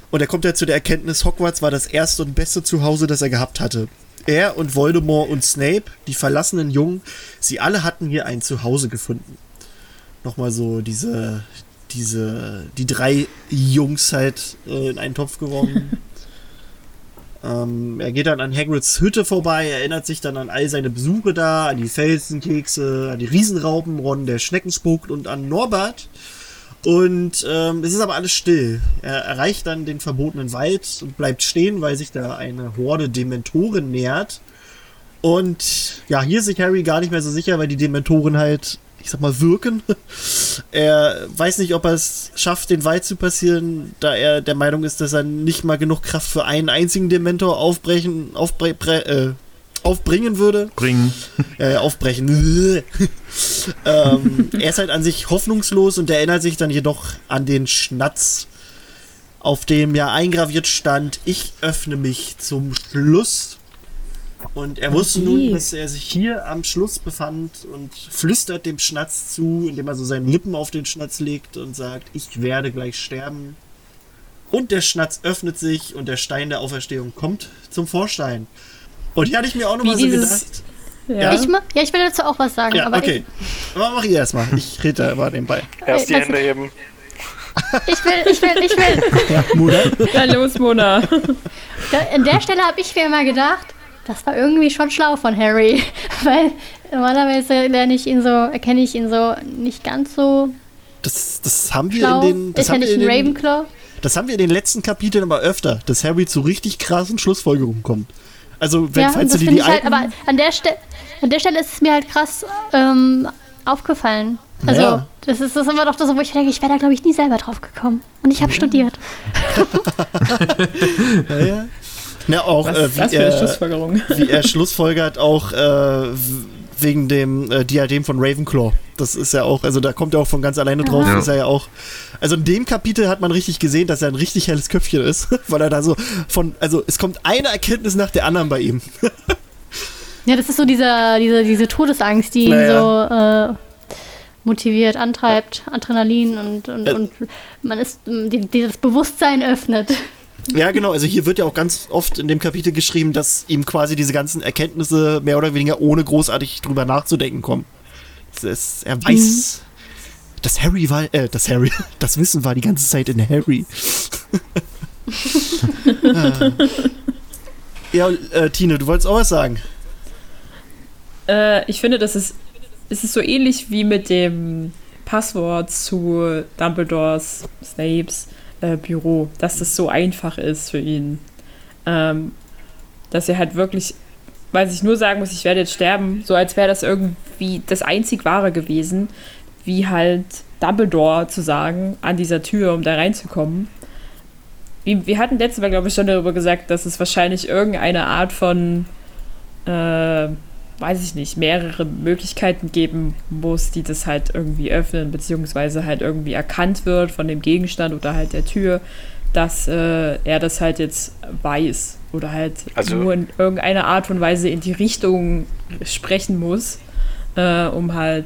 Und er kommt ja zu der Erkenntnis, Hogwarts war das erste und beste Zuhause, das er gehabt hatte. Er und Voldemort und Snape, die verlassenen Jungen, sie alle hatten hier ein Zuhause gefunden. Nochmal so diese, diese, die drei Jungs halt äh, in einen Topf geworfen. ähm, er geht dann an Hagrids Hütte vorbei, erinnert sich dann an all seine Besuche da, an die Felsenkekse, an die Riesenraupen, Ron, der Schnecken spuckt und an Norbert. Und ähm, es ist aber alles still. Er erreicht dann den verbotenen Wald und bleibt stehen, weil sich da eine Horde Dementoren nähert. Und ja, hier ist sich Harry gar nicht mehr so sicher, weil die Dementoren halt, ich sag mal, wirken. er weiß nicht, ob er es schafft, den Wald zu passieren, da er der Meinung ist, dass er nicht mal genug Kraft für einen einzigen Dementor aufbrechen, aufbre bre äh, aufbringen würde. Bringen. Äh, aufbrechen. ähm, er ist halt an sich hoffnungslos und erinnert sich dann jedoch an den Schnatz, auf dem ja eingraviert stand, ich öffne mich zum Schluss. Und er wusste Okay. nun, dass er sich hier am Schluss befand und flüstert dem Schnatz zu, indem er so seine Lippen auf den Schnatz legt und sagt, ich werde gleich sterben. Und der Schnatz öffnet sich und der Stein der Auferstehung kommt zum Vorschein. Und hier hatte ich mir auch nochmal so dieses- gedacht. Ja. Ich, ja, ich will dazu auch was sagen. Ja, aber okay. Aber mach ich erstmal. Ich rede da immer nebenbei. Erst die Hände heben. Ich, ich will, ich will, ich will. Ja, Mutter. Na los, Mona. Da, an der Stelle habe ich mir immer gedacht, das war irgendwie schon schlau von Harry. Weil normalerweise lerne ich ihn so, erkenne ich ihn so nicht ganz so Das, das haben wir schlau. in den. Das ist haben, wir nicht in ein den Ravenclaw? das haben wir in den letzten Kapiteln aber öfter, dass Harry zu richtig krassen Schlussfolgerungen kommt. Also, wenn, Ja, falls du dir die ich halt, alten. aber an der, Ste an der Stelle ist es mir halt krass ähm, aufgefallen. Also, Ja. das ist das ist immer doch das, wo ich denke, ich wäre da, glaube ich, nie selber drauf gekommen. Und ich habe studiert. ja, ja. Ja, auch Was äh, wie, er, wie er schlussfolgert, auch äh, wegen dem äh, Diadem von Ravenclaw. Das ist ja auch, also da kommt er auch von ganz alleine drauf, Ja. ist er ja auch. Also in dem Kapitel hat man richtig gesehen, dass er ein richtig helles Köpfchen ist, weil er da so von, also es kommt eine Erkenntnis nach der anderen bei ihm. Ja, das ist so dieser, diese, diese Todesangst, die ihn Naja. so äh, motiviert, antreibt, Adrenalin und, und, Äh. und man ist, die, die das Bewusstsein öffnet. Ja, genau. Also hier wird ja auch ganz oft in dem Kapitel geschrieben, dass ihm quasi diese ganzen Erkenntnisse mehr oder weniger ohne großartig drüber nachzudenken kommen. Das ist, er weiß, Das Harry war, äh, das Harry, das Wissen war die ganze Zeit in Harry. Ah. ja, äh, Tine, du wolltest auch was sagen. Äh, ich finde, das ist, es ist so ähnlich wie mit dem Passwort zu Dumbledores, Snapes äh, Büro, dass das so einfach ist für ihn. Ähm, dass er halt wirklich, weil ich nur sagen muss, ich werde jetzt sterben, so als wäre das irgendwie das einzig Wahre gewesen, wie halt Dumbledore zu sagen an dieser Tür, um da reinzukommen. Wir hatten letztes Mal, glaube ich, schon darüber gesagt, dass es wahrscheinlich irgendeine Art von, äh, weiß ich nicht, mehrere Möglichkeiten geben muss, die das halt irgendwie öffnen, beziehungsweise halt irgendwie erkannt wird von dem Gegenstand oder halt der Tür, dass äh, er das halt jetzt weiß oder halt Also- nur in irgendeiner Art und Weise in die Richtung sprechen muss, äh, um halt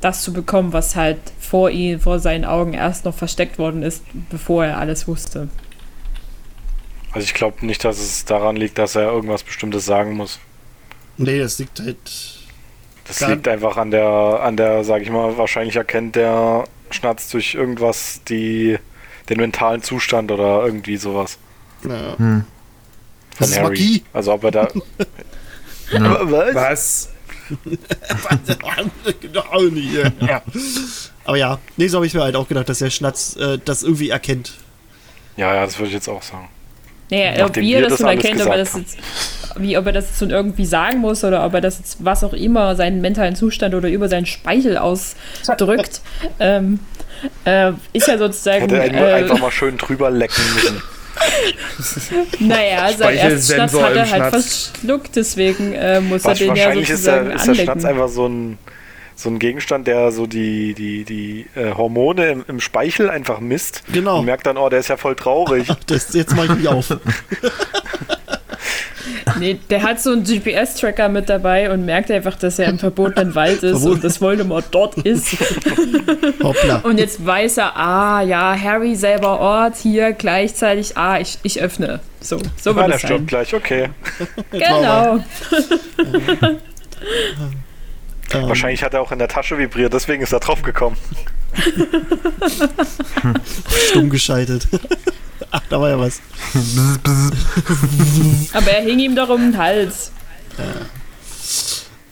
das zu bekommen, was halt vor ihm, vor seinen Augen erst noch versteckt worden ist, bevor er alles wusste. Also ich glaube nicht, dass es daran liegt, dass er irgendwas Bestimmtes sagen muss. Nee, das liegt halt. Das liegt einfach an der, an der, sag ich mal, wahrscheinlich erkennt der Schnatz durch irgendwas die, den mentalen Zustand oder irgendwie sowas Ja. Hm. Das von ist Harry. Magie. Also ob er da. Ja. Was? Was? Genau nicht, ja. Aber ja, nee, so habe ich mir halt auch gedacht, dass der Schnatz äh, das irgendwie erkennt. Ja, ja, das würde ich jetzt auch sagen. Naja, ob Nachdem er wir das das alles erkennt, ob er das jetzt, wie, ob er das jetzt nun irgendwie sagen muss oder ob er das jetzt, was auch immer, seinen mentalen Zustand oder über seinen Speichel ausdrückt, ähm, äh, ist ja sozusagen, Hätte er nur äh, einfach mal schön drüber lecken müssen. Naja, sein erstes hat er halt Schnatz. verschluckt, deswegen äh, muss er den ja wahrscheinlich ist sozusagen der, ist der Schnatz einfach so ein, so ein Gegenstand, der so die, die, die äh, Hormone im, im Speichel einfach misst. Genau. Und merkt dann, oh, der ist ja voll traurig. Das, jetzt mach ich mich auf. Nee, der hat so einen GPS-Tracker mit dabei und merkt einfach, dass er im verbotenen Wald ist Verboten. und das Voldemort dort ist. Hoppla. Und jetzt weiß er, ah ja, Harry selber Ort, hier gleichzeitig, ah, ich, ich öffne. So, so Ah, wird der es stirbt sein. gleich, okay. Genau. Ähm, Wahrscheinlich hat er auch in der Tasche vibriert, deswegen ist er drauf gekommen. stumm geschaltet. Ach, da war ja was. Aber er hing ihm doch um den Hals.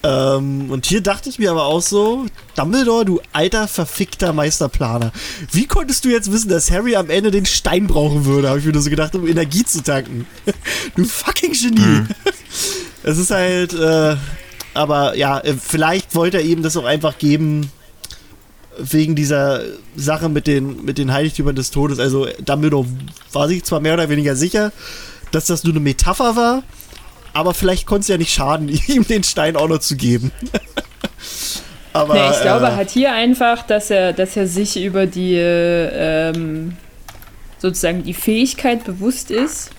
Ähm, und hier dachte ich mir aber auch so, Dumbledore, du alter verfickter Meisterplaner. Wie konntest du jetzt wissen, dass Harry am Ende den Stein brauchen würde, habe ich mir nur so gedacht, um Energie zu tanken. du fucking Genie. Es ist halt, äh, aber ja, äh, vielleicht wollte er ihm das auch einfach geben, wegen dieser Sache mit den, mit den Heiligtümern des Todes. Also Dumbledore war sich zwar mehr oder weniger sicher, dass das nur eine Metapher war, aber vielleicht konnte es ja nicht schaden, ihm den Stein auch noch zu geben. aber Nee, ich glaube äh, halt hier einfach, dass er, dass er sich über die ähm, sozusagen die Fähigkeit bewusst ist.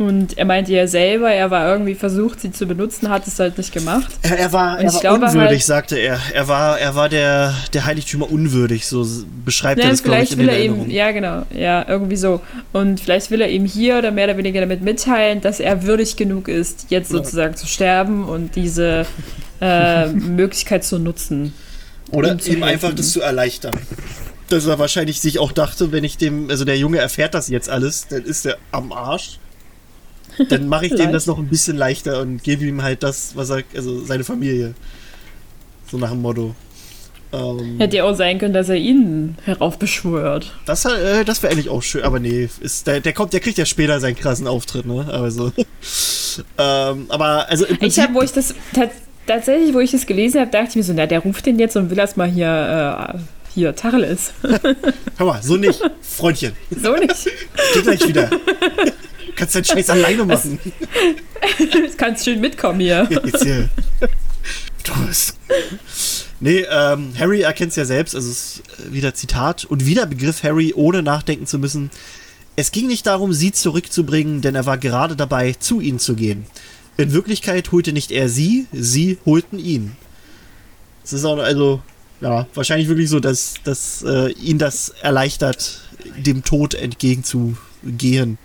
Und er meinte ja selber, er war irgendwie versucht, sie zu benutzen, hat es halt nicht gemacht. er, er war, er war glaube unwürdig, halt- sagte er. Er war, er war der, der Heiligtümer unwürdig, so beschreibt er Ja, das, glaube ich, vielleicht in will er ihm, ja genau, ja, irgendwie so. Und vielleicht will er ihm hier oder mehr oder weniger damit mitteilen, dass er würdig genug ist, jetzt sozusagen zu sterben und diese äh, Möglichkeit zu nutzen. Oder ihm zu ihm einfach das zu erleichtern. Dass er wahrscheinlich sich auch dachte, wenn ich dem, also der Junge erfährt das jetzt alles, dann ist er am Arsch. Dann mache ich dem das noch ein bisschen leichter und gebe ihm halt das, was er, also seine Familie. So nach dem Motto. Ähm, Hätte ja auch sein können, dass er ihn heraufbeschwört. das äh, das wäre eigentlich auch schön, aber nee, ist, der, der kommt, der kriegt ja später seinen krassen Auftritt, ne? Also. ähm, aber also im Ich Prinzip, habe, wo ich das tats- tatsächlich, wo ich das gelesen habe, dachte ich mir so, na, der ruft den jetzt und will erst mal hier, äh, hier, Tacheles. hör mal, so nicht, Freundchen, so nicht. geh gleich wieder. Kannst deinen Scheiß alleine machen. Du kannst schön mitkommen hier. Jetzt hier. Du bist- Nee, ähm, Harry erkennt es ja selbst, also es ist äh, wieder Zitat und wieder begriff Harry, ohne nachdenken zu müssen. Es ging nicht darum, sie zurückzubringen, denn er war gerade dabei, zu ihnen zu gehen. In Wirklichkeit holte nicht er sie, sie holten ihn. Es ist auch, also, ja, wahrscheinlich wirklich so, dass, dass äh, ihn das erleichtert, dem Tod entgegenzugehen.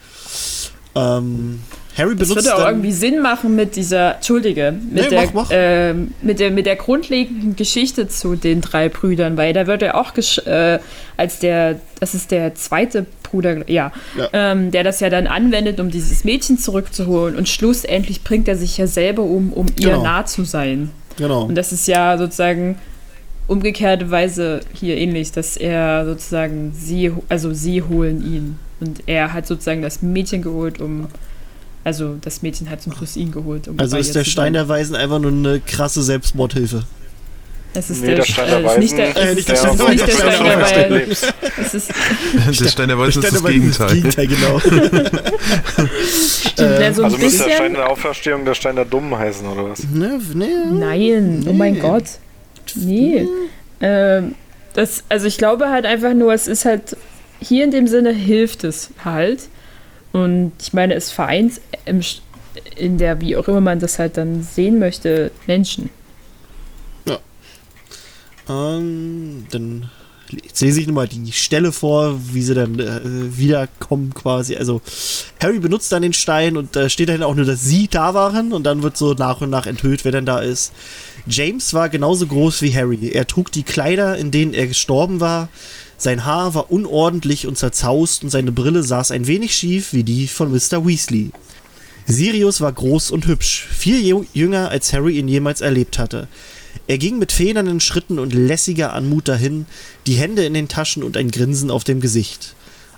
Ähm, Harry Das benutzt würde auch irgendwie Sinn machen mit dieser, Entschuldige, mit, Nee, der, mach, mach. ähm, mit, der, mit der grundlegenden Geschichte zu den drei Brüdern, weil da wird er auch gesch äh, als der, das ist der zweite Bruder, ja, Ja. Ähm, der das ja dann anwendet, um dieses Mädchen zurückzuholen und schlussendlich bringt er sich ja selber um, um ihr Genau. nah zu sein. genau. Und das ist ja sozusagen umgekehrte Weise hier ähnlich, dass er sozusagen sie, also sie holen ihn. Und er hat sozusagen das Mädchen geholt, um. Also das Mädchen hat zum Schluss ihn geholt. Um Also ist der Stein der Weisen einfach nur eine krasse Selbstmordhilfe. Es ist Nee, der, der Stein der äh, ist nicht der, Äh, nicht der Stein ist der Weisen, Stein der der Stein der Weisen. Es ist, Der Stein der Weisen ist das Gegenteil. Gegenteil, genau. stimmt, der so ein Also müsste der Stein der Auferstehung der Stein der Dummen heißen, oder was? ne, ne, Nein, oh mein Gott. Nee. Ähm, das, also ich glaube halt einfach nur, es ist halt, hier in dem Sinne hilft es halt. Und ich meine, es vereint im, in der, wie auch immer man das halt dann sehen möchte, Menschen. Ähm, dann lese ich nochmal die Stelle vor, wie sie dann äh, wiederkommen quasi. Also Harry benutzt dann den Stein und da steht dann auch nur, dass sie da waren und dann wird so nach und nach enthüllt, wer denn da ist. James war genauso groß wie Harry. Er trug die Kleider, in denen er gestorben war. Sein Haar war unordentlich und zerzaust und seine Brille saß ein wenig schief wie die von Mr. Weasley. Sirius war groß und hübsch, viel jünger als Harry ihn jemals erlebt hatte. Er ging mit federnden Schritten und lässiger Anmut dahin, die Hände in den Taschen und ein Grinsen auf dem Gesicht.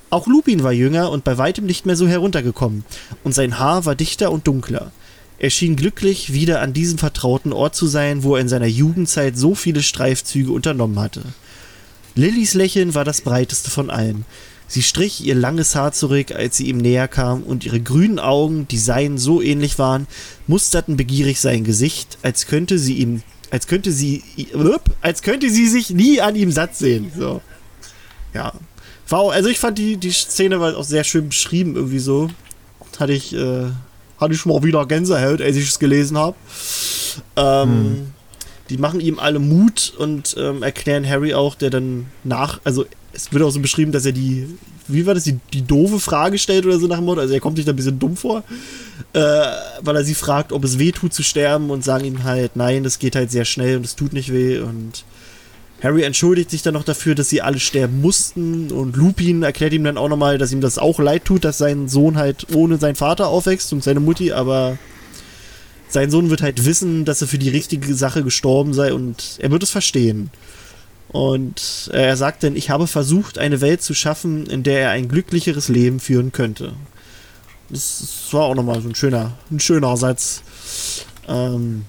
Auch Lupin war jünger und bei weitem nicht mehr so heruntergekommen, und sein Haar war dichter und dunkler. Er schien glücklich, wieder an diesem vertrauten Ort zu sein, wo er in seiner Jugendzeit so viele Streifzüge unternommen hatte. Lillys Lächeln war das breiteste von allen. Sie strich ihr langes Haar zurück, als sie ihm näher kam, und ihre grünen Augen, die seinen so ähnlich waren, musterten begierig sein Gesicht, als könnte sie ihn, als könnte sie, als könnte sie sich nie an ihm satt sehen. So. Ja. Auch, also ich fand die, die Szene war auch sehr schön beschrieben, irgendwie so. Hatte ich, äh, hatte ich mal wieder Gänsehaut, als ich es gelesen habe. Ähm, Die machen ihm alle Mut und ähm, erklären Harry auch, der dann nach, also es wird auch so beschrieben, dass er die, wie war das, die, die doofe Frage stellt oder so nach dem Motto, also er kommt sich da ein bisschen dumm vor, äh, weil er sie fragt, ob es weh tut zu sterben und sagen ihm halt, nein, das geht halt sehr schnell und es tut nicht weh und Harry entschuldigt sich dann noch dafür, dass sie alle sterben mussten und Lupin erklärt ihm dann auch nochmal, dass ihm das auch leid tut, dass sein Sohn halt ohne seinen Vater aufwächst und seine Mutti, aber sein Sohn wird halt wissen, dass er für die richtige Sache gestorben sei und er wird es verstehen. Und äh, er sagt dann, ich habe versucht, eine Welt zu schaffen, in der er ein glücklicheres Leben führen könnte. Das, war auch nochmal so ein schöner, ein schöner Satz. Ähm,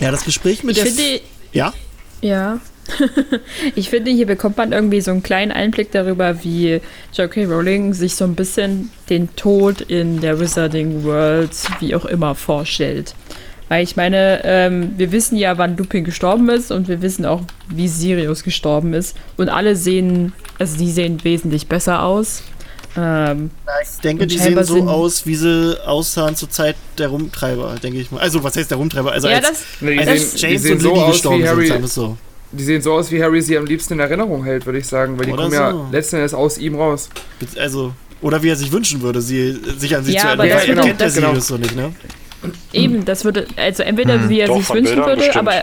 ja, das Gespräch mit Ich der... finde, ja? ja. ich finde, hier bekommt man irgendwie so einen kleinen Einblick darüber, wie J.K. Rowling sich so ein bisschen den Tod in der Wizarding World, wie auch immer, vorstellt. Weil ich meine, ähm, wir wissen ja, wann Lupin gestorben ist und wir wissen auch, wie Sirius gestorben ist. Und alle sehen, also die sehen wesentlich besser aus. Ähm, Ich denke, die sehen so aus, wie sie aussahen zur Zeit der Rumtreiber, denke ich mal. Also, was heißt der Rumtreiber? Also, ja, als, das, als das- sehen, die James und so Lily aus gestorben wie sind, Harry. sagen wir es so. Die sehen so aus, wie Harry sie am liebsten in Erinnerung hält, würde ich sagen, weil die Oder kommen so. ja letzten Endes aus ihm raus. Also, oder wie er sich wünschen würde, sie, sich an sie Ja, zu erinnern. das Er wird kennt doch- genau. Sirius so nicht, ne? Eben, das würde, also entweder Hm. wie er sich wünschen Bildern würde, bestimmt. aber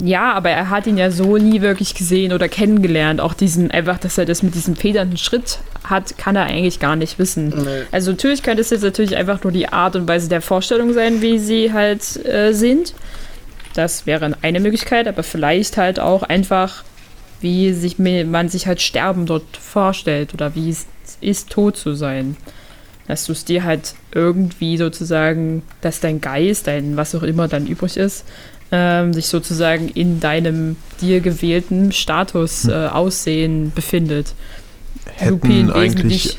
ja, aber er hat ihn ja so nie wirklich gesehen oder kennengelernt. Auch diesen, einfach, dass er das mit diesem federnden Schritt hat, kann er eigentlich gar nicht wissen. Nee. Also natürlich könnte es jetzt natürlich einfach nur die Art und Weise der Vorstellung sein, wie sie halt äh, sind. Das wäre eine Möglichkeit, aber vielleicht halt auch einfach, wie sich man sich halt Sterben dort vorstellt oder wie es ist, tot zu sein. Dass du es dir halt irgendwie sozusagen, dass dein Geist, dein was auch immer dann übrig ist, ähm, sich sozusagen in deinem dir gewählten Status äh, Aussehen befindet. Hätten eigentlich.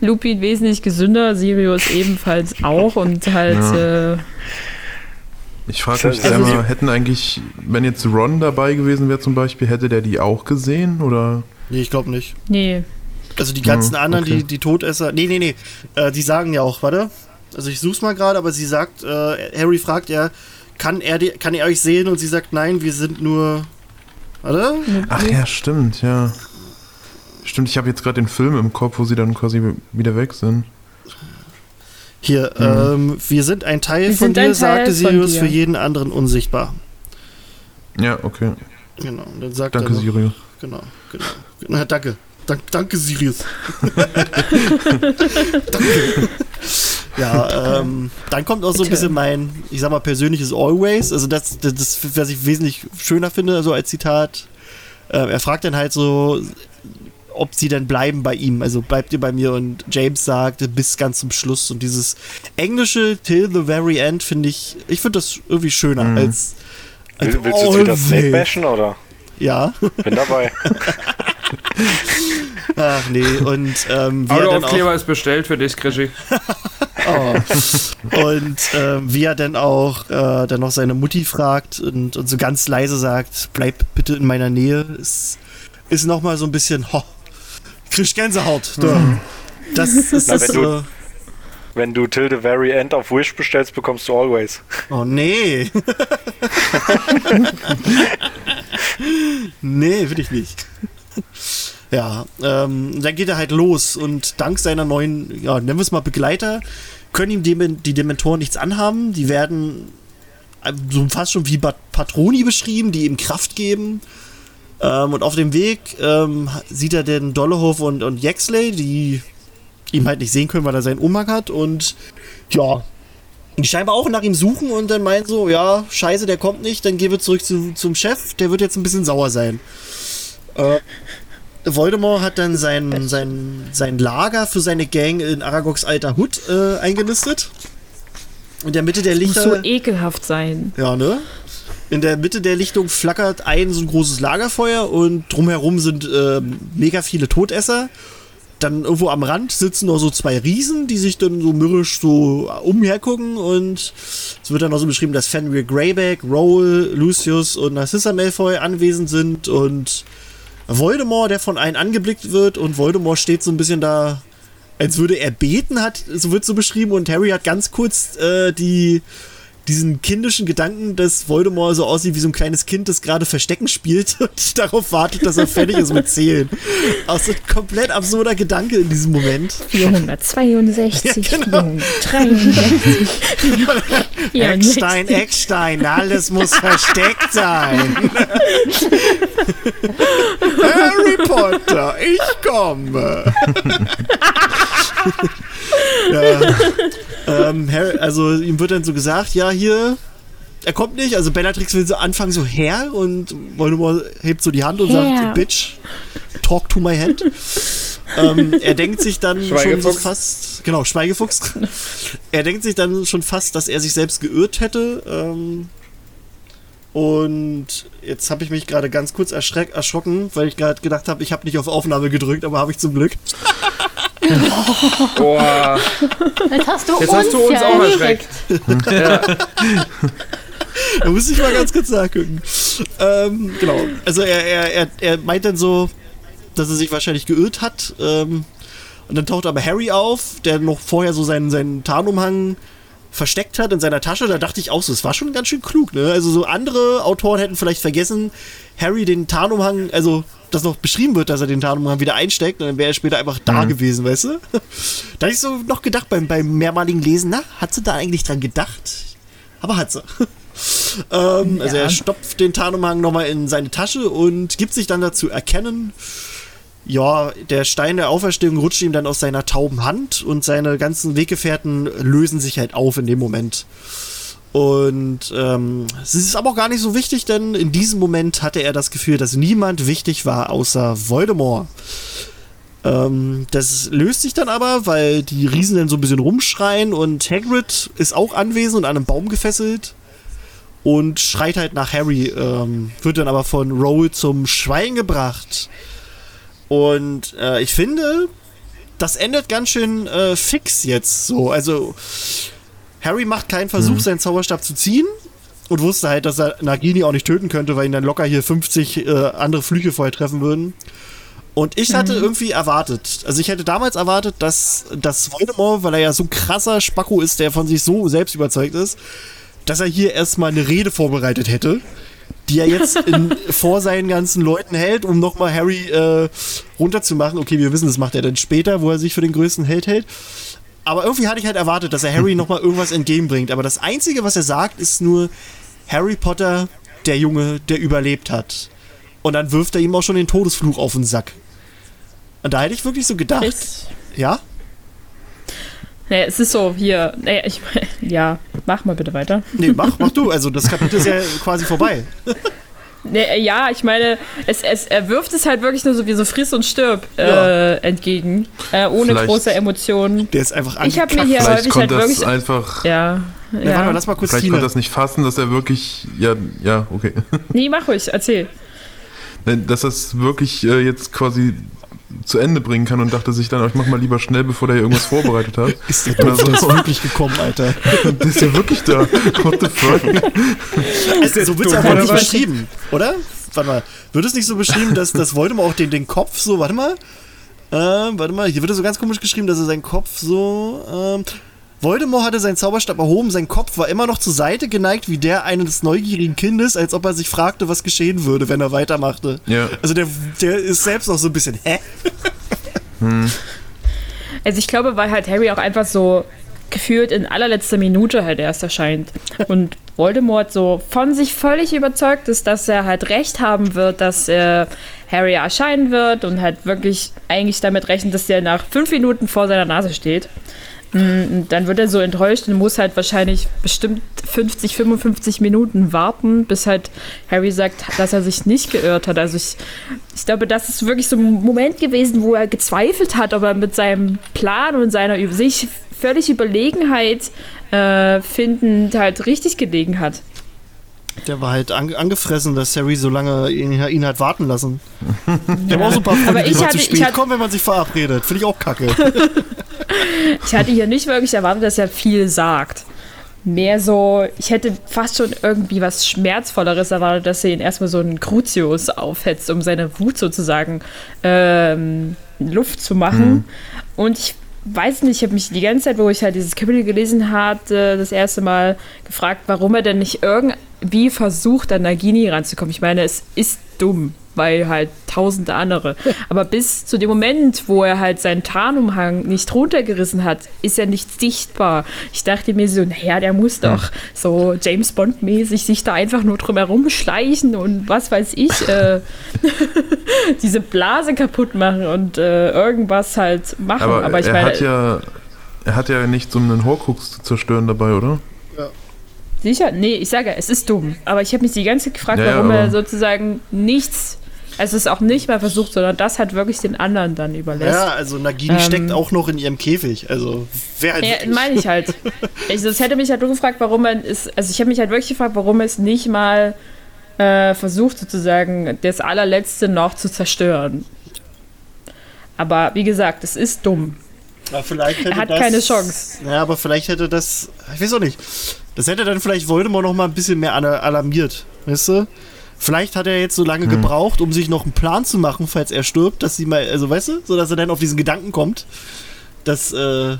Lupin wesentlich gesünder, Sirius ebenfalls auch und halt, äh, Ich frage mich Also selber, sie- hätten eigentlich, wenn jetzt Ron dabei gewesen wäre zum Beispiel, hätte der die auch gesehen? Oder? Nee, ich glaube nicht. nee. Also die ganzen Hm, anderen, okay. die, die Todesser. Nee, nee, nee. Äh, die sagen ja auch, warte. Also ich such's mal gerade, aber sie sagt, äh, Harry fragt ja, kann er, die, kann er euch sehen? Und sie sagt, nein, wir sind nur. Warte? Ach ja, stimmt, ja. Stimmt, ich habe jetzt gerade den Film im Kopf, wo sie dann quasi wieder weg sind. Hier, ähm, wir sind ein Teil Wir von dir, Teil sagte Sirius, dir. für jeden anderen unsichtbar. Ja, okay. Genau, dann sagt Danke, er noch, Sirius. Genau, genau. Na, danke. Dank, danke, Sirius. danke. Ja, ähm, dann kommt auch so ein bisschen mein, ich sag mal, persönliches Always. Also das, das, das was ich wesentlich schöner finde, so als Zitat. Äh, er fragt dann halt so, ob sie denn bleiben bei ihm. Also bleibt ihr bei mir? Und James sagt, bis ganz zum Schluss. Und dieses englische Till the very end finde ich, ich finde das irgendwie schöner Mhm. als, als Will, willst du jetzt wieder always. Snake bashen oder? Ja. Bin dabei. Ach nee, und ähm, wie er dann auch, Autoaufkleber ist bestellt für dich, Krischi. oh. und ähm, wie er dann auch äh, dann noch seine Mutti fragt und, und so ganz leise sagt, bleib bitte in meiner Nähe, ist, ist nochmal so ein bisschen, ho, krieg Gänsehaut. Da. Das ist Na, wenn du- so, Wenn du Till the Very End auf Wish bestellst, bekommst du Always. oh nee. nee, will ich nicht. Ja, ähm, dann geht er halt los und dank seiner neuen, ja, nennen wir es mal Begleiter, können ihm Dem die Dementoren nichts anhaben. Die werden äh, so fast schon wie Bat Patroni beschrieben, die ihm Kraft geben. Ähm, und auf dem Weg ähm, sieht er den Dollehof und, und Yaxley, die ihm halt nicht sehen können, weil er seinen Umhang hat. Und ja, die scheinbar auch nach ihm suchen und dann meinen so, ja, scheiße, der kommt nicht, dann gehen wir zurück zu, zum Chef, der wird jetzt ein bisschen sauer sein. Äh, Voldemort hat dann sein, sein, sein Lager für seine Gang in Aragogs alter Hut äh, eingenistet. In der Mitte der Muss Lichter. so ekelhaft sein. Ja, ne? In der Mitte der Lichtung flackert ein so ein großes Lagerfeuer und drumherum sind ähm, mega viele Todesser. Dann irgendwo am Rand sitzen noch so zwei Riesen, die sich dann so mürrisch so umhergucken und es wird dann noch so beschrieben, dass Fenrir Greyback, Roll, Lucius und Narcissa Malfoy anwesend sind und Voldemort, der von allen angeblickt wird und Voldemort steht so ein bisschen da, als würde er beten, hat, so wird so beschrieben und Harry hat ganz kurz äh, die diesen kindischen Gedanken, dass Voldemort so aussieht wie so ein kleines Kind, das gerade Verstecken spielt und darauf wartet, dass er fertig ist mit Zählen. Also ein komplett absurder Gedanke in diesem Moment. 462, Ja, genau. 463, 464. Eckstein, Eckstein, alles muss versteckt sein. Harry Potter, ich komme. ja. ähm, Harry, also ihm wird dann so gesagt, ja, hier, er kommt nicht. Also Bellatrix will so anfangen, so her und Voldemort hebt so die Hand und Herr. sagt, Bitch, talk to my hand. Ähm, er denkt sich dann schon so fast, genau, Schweigefuchs. er denkt sich dann schon fast, dass er sich selbst geirrt hätte. Ähm, und jetzt habe ich mich gerade ganz kurz erschreck, erschrocken, weil ich gerade gedacht habe, ich habe nicht auf Aufnahme gedrückt, aber habe ich zum Glück. Boah, Jetzt hast du jetzt uns, hast du uns ja auch erschreckt. Ja. Da muss ich mal ganz kurz nachgucken. Ähm, genau. Also er, er, er, er meint dann so, dass er sich wahrscheinlich geirrt hat. Ähm, und dann taucht aber Harry auf, der noch vorher so seinen, seinen Tarnumhang versteckt hat in seiner Tasche. Da dachte ich auch so, es war schon ganz schön klug, ne? Also so andere Autoren hätten vielleicht vergessen, Harry den Tarnumhang, also dass noch beschrieben wird, dass er den Tarnumhang wieder einsteckt und dann wäre er später einfach da gewesen, weißt du? da hab ich so noch gedacht beim, beim mehrmaligen Lesen, na, hat sie da eigentlich dran gedacht? Aber hat sie. ähm, Also Ja. er stopft den Tarnumhang nochmal in seine Tasche und gibt sich dann dazu erkennen, ja, der Stein der Auferstehung rutscht ihm dann aus seiner tauben Hand und seine ganzen Weggefährten lösen sich halt auf in dem Moment. Und ähm, es ist aber auch gar nicht so wichtig, denn in diesem Moment hatte er das Gefühl, dass niemand wichtig war außer Voldemort. Ähm, das löst sich dann aber, weil die Riesen dann so ein bisschen rumschreien und Hagrid ist auch anwesend und an einem Baum gefesselt und schreit halt nach Harry, ähm, wird dann aber von Roll zum Schweigen gebracht. Und äh, ich finde, das endet ganz schön äh, fix jetzt so. Also Harry macht keinen Versuch, seinen Zauberstab zu ziehen und wusste halt, dass er Nagini auch nicht töten könnte, weil ihn dann locker hier 50 äh, andere Flüche vorher treffen würden. Und ich hatte irgendwie erwartet, also ich hätte damals erwartet, dass, dass Voldemort, weil er ja so ein krasser Spacko ist, der von sich so selbst überzeugt ist, dass er hier erstmal eine Rede vorbereitet hätte, die er jetzt in, vor seinen ganzen Leuten hält, um nochmal Harry äh, runterzumachen. Okay, wir wissen, das macht er dann später, wo er sich für den größten Held hält. aber irgendwie hatte ich halt erwartet, dass er Harry nochmal irgendwas entgegenbringt. Aber das Einzige, was er sagt, ist nur Harry Potter, der Junge, der überlebt hat. Und dann wirft er ihm auch schon den Todesfluch auf den Sack. Und da hätte ich wirklich so gedacht. Echt? Ja? Nee, es ist so, hier, nee, ich, ja, mach mal bitte weiter. Nee, mach, mach du. Also das Kapitel ist ja quasi vorbei. Nee, ja, ich meine, es, es, er wirft es halt wirklich nur so wie so friss und stirb äh, Ja. entgegen, äh, ohne Vielleicht- große Emotionen. Der ist einfach Ich hab mir hier- Vielleicht häufig halt das wirklich- einfach. Ja, Ja, warte ja. mal, lass mal kurz Vielleicht Tine. konnte das nicht fassen, dass er wirklich. Ja, ja, okay. Nee, mach ruhig, erzähl. Dass es wirklich äh, jetzt quasi zu Ende bringen kann und dachte sich dann, ich mach mal lieber schnell, bevor der hier irgendwas vorbereitet hat. Ist der ist so. wirklich gekommen, Alter. Der ist ja wirklich da. What the fuck? Also, so wird es aber oder nicht beschrieben, oder? Warte mal. Wird es nicht so beschrieben, dass das Voldemort auch den, den Kopf so, warte mal. Ähm, warte mal, hier wird es so ganz komisch geschrieben, dass er seinen Kopf so. Ähm, Voldemort hatte seinen Zauberstab erhoben, sein Kopf war immer noch zur Seite geneigt wie der eines neugierigen Kindes, als ob er sich fragte, was geschehen würde, wenn er weitermachte. Ja. Also der, der ist selbst noch so ein bisschen, hä? Also ich glaube, weil halt Harry auch einfach so gefühlt in allerletzter Minute halt erst erscheint. Und Voldemort so von sich völlig überzeugt ist, dass er halt recht haben wird, dass äh, Harry erscheinen wird und halt wirklich eigentlich damit rechnet, dass der nach fünf Minuten vor seiner Nase steht. Mm, dann wird er so enttäuscht und muss halt wahrscheinlich bestimmt 50, 55 Minuten warten, bis halt Harry sagt, dass er sich nicht geirrt hat. Also ich, ich glaube, das ist wirklich so ein Moment gewesen, wo er gezweifelt hat, ob er mit seinem Plan und seiner sich völlig Überlegenheit äh, findend halt richtig gelegen hat. Der war halt ange angefressen, dass Harry so lange ihn, ihn hat warten lassen. Der war auch so ein paar Freunde, Aber die immer hatte- zu ich spät hatte- kommen, wenn man sich verabredet. Finde ich auch kacke. Ich hatte hier nicht wirklich erwartet, dass er viel sagt. Mehr so, ich hätte fast schon irgendwie was Schmerzvolleres erwartet, dass er ihn erstmal so einen Crucius aufhetzt, um seine Wut sozusagen ähm, Luft zu machen. Und ich weiß nicht, ich habe mich die ganze Zeit, wo ich halt dieses Kapitel gelesen hatte, das erste Mal gefragt, warum er denn nicht irgendwie versucht, an Nagini ranzukommen. Ich meine, es ist dumm, weil halt tausende andere. Aber bis zu dem Moment, wo er halt seinen Tarnumhang nicht runtergerissen hat, ist er nicht sichtbar. Ich dachte mir so, naja, der muss doch so James Bond-mäßig sich da einfach nur drum herum schleichen und was weiß ich, äh, diese Blase kaputt machen und äh, irgendwas halt machen. Aber, Aber, ich er meine, hat ja. Er hat ja nichts, um einen Horcrux zu zerstören dabei, oder? sicher, nee, ich sage, es ist dumm. Aber ich habe mich die ganze Zeit gefragt, Ja, ja, warum er sozusagen nichts, also es auch nicht mal versucht, sondern das hat wirklich den anderen dann überlässt. ja, also Nagini Ähm. steckt auch noch in ihrem Käfig. Also, wer halt Ja, meine ich halt. Ich, das hätte mich halt nur gefragt, warum man es, also ich habe mich halt wirklich gefragt, warum es nicht mal äh, versucht, sozusagen das allerletzte noch zu zerstören. Aber wie gesagt, es ist dumm. Ja, vielleicht hätte Er hat das, keine Chance. Ja, aber vielleicht hätte das. Ich weiß auch nicht. Das hätte dann vielleicht Voldemort noch mal ein bisschen mehr ala- alarmiert. Weißt du? Vielleicht hat er jetzt so Hm. lange gebraucht, um sich noch einen Plan zu machen, falls er stirbt, dass sie mal, also weißt du, so dass er dann auf diesen Gedanken kommt, dass, äh,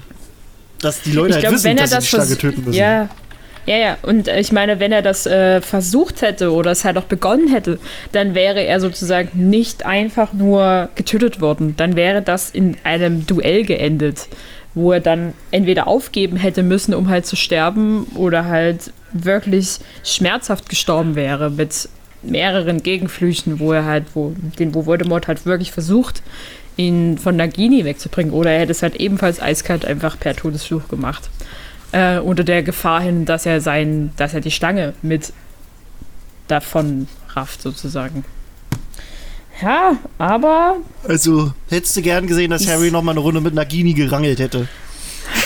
dass die Leute ich halt glaube, wissen, wenn er dass sie das die Schlange vers- töten müssen. Ja, ja, ja. Und ich meine, wenn er das äh, versucht hätte oder es halt auch begonnen hätte, dann wäre er sozusagen nicht einfach nur getötet worden. Dann wäre das in einem Duell geendet, wo er dann entweder aufgeben hätte müssen, um halt zu sterben, oder halt wirklich schmerzhaft gestorben wäre mit mehreren Gegenflüchen, wo er halt, wo, den, wo Voldemort halt wirklich versucht, ihn von Nagini wegzubringen. Oder er hätte es halt ebenfalls eiskalt einfach per Todesfluch gemacht. Äh, unter der Gefahr hin, dass er sein, dass er die Schlange mit davon rafft, sozusagen. Ja, aber Also, hättest du gern gesehen, dass Harry noch mal eine Runde mit Nagini gerangelt hätte.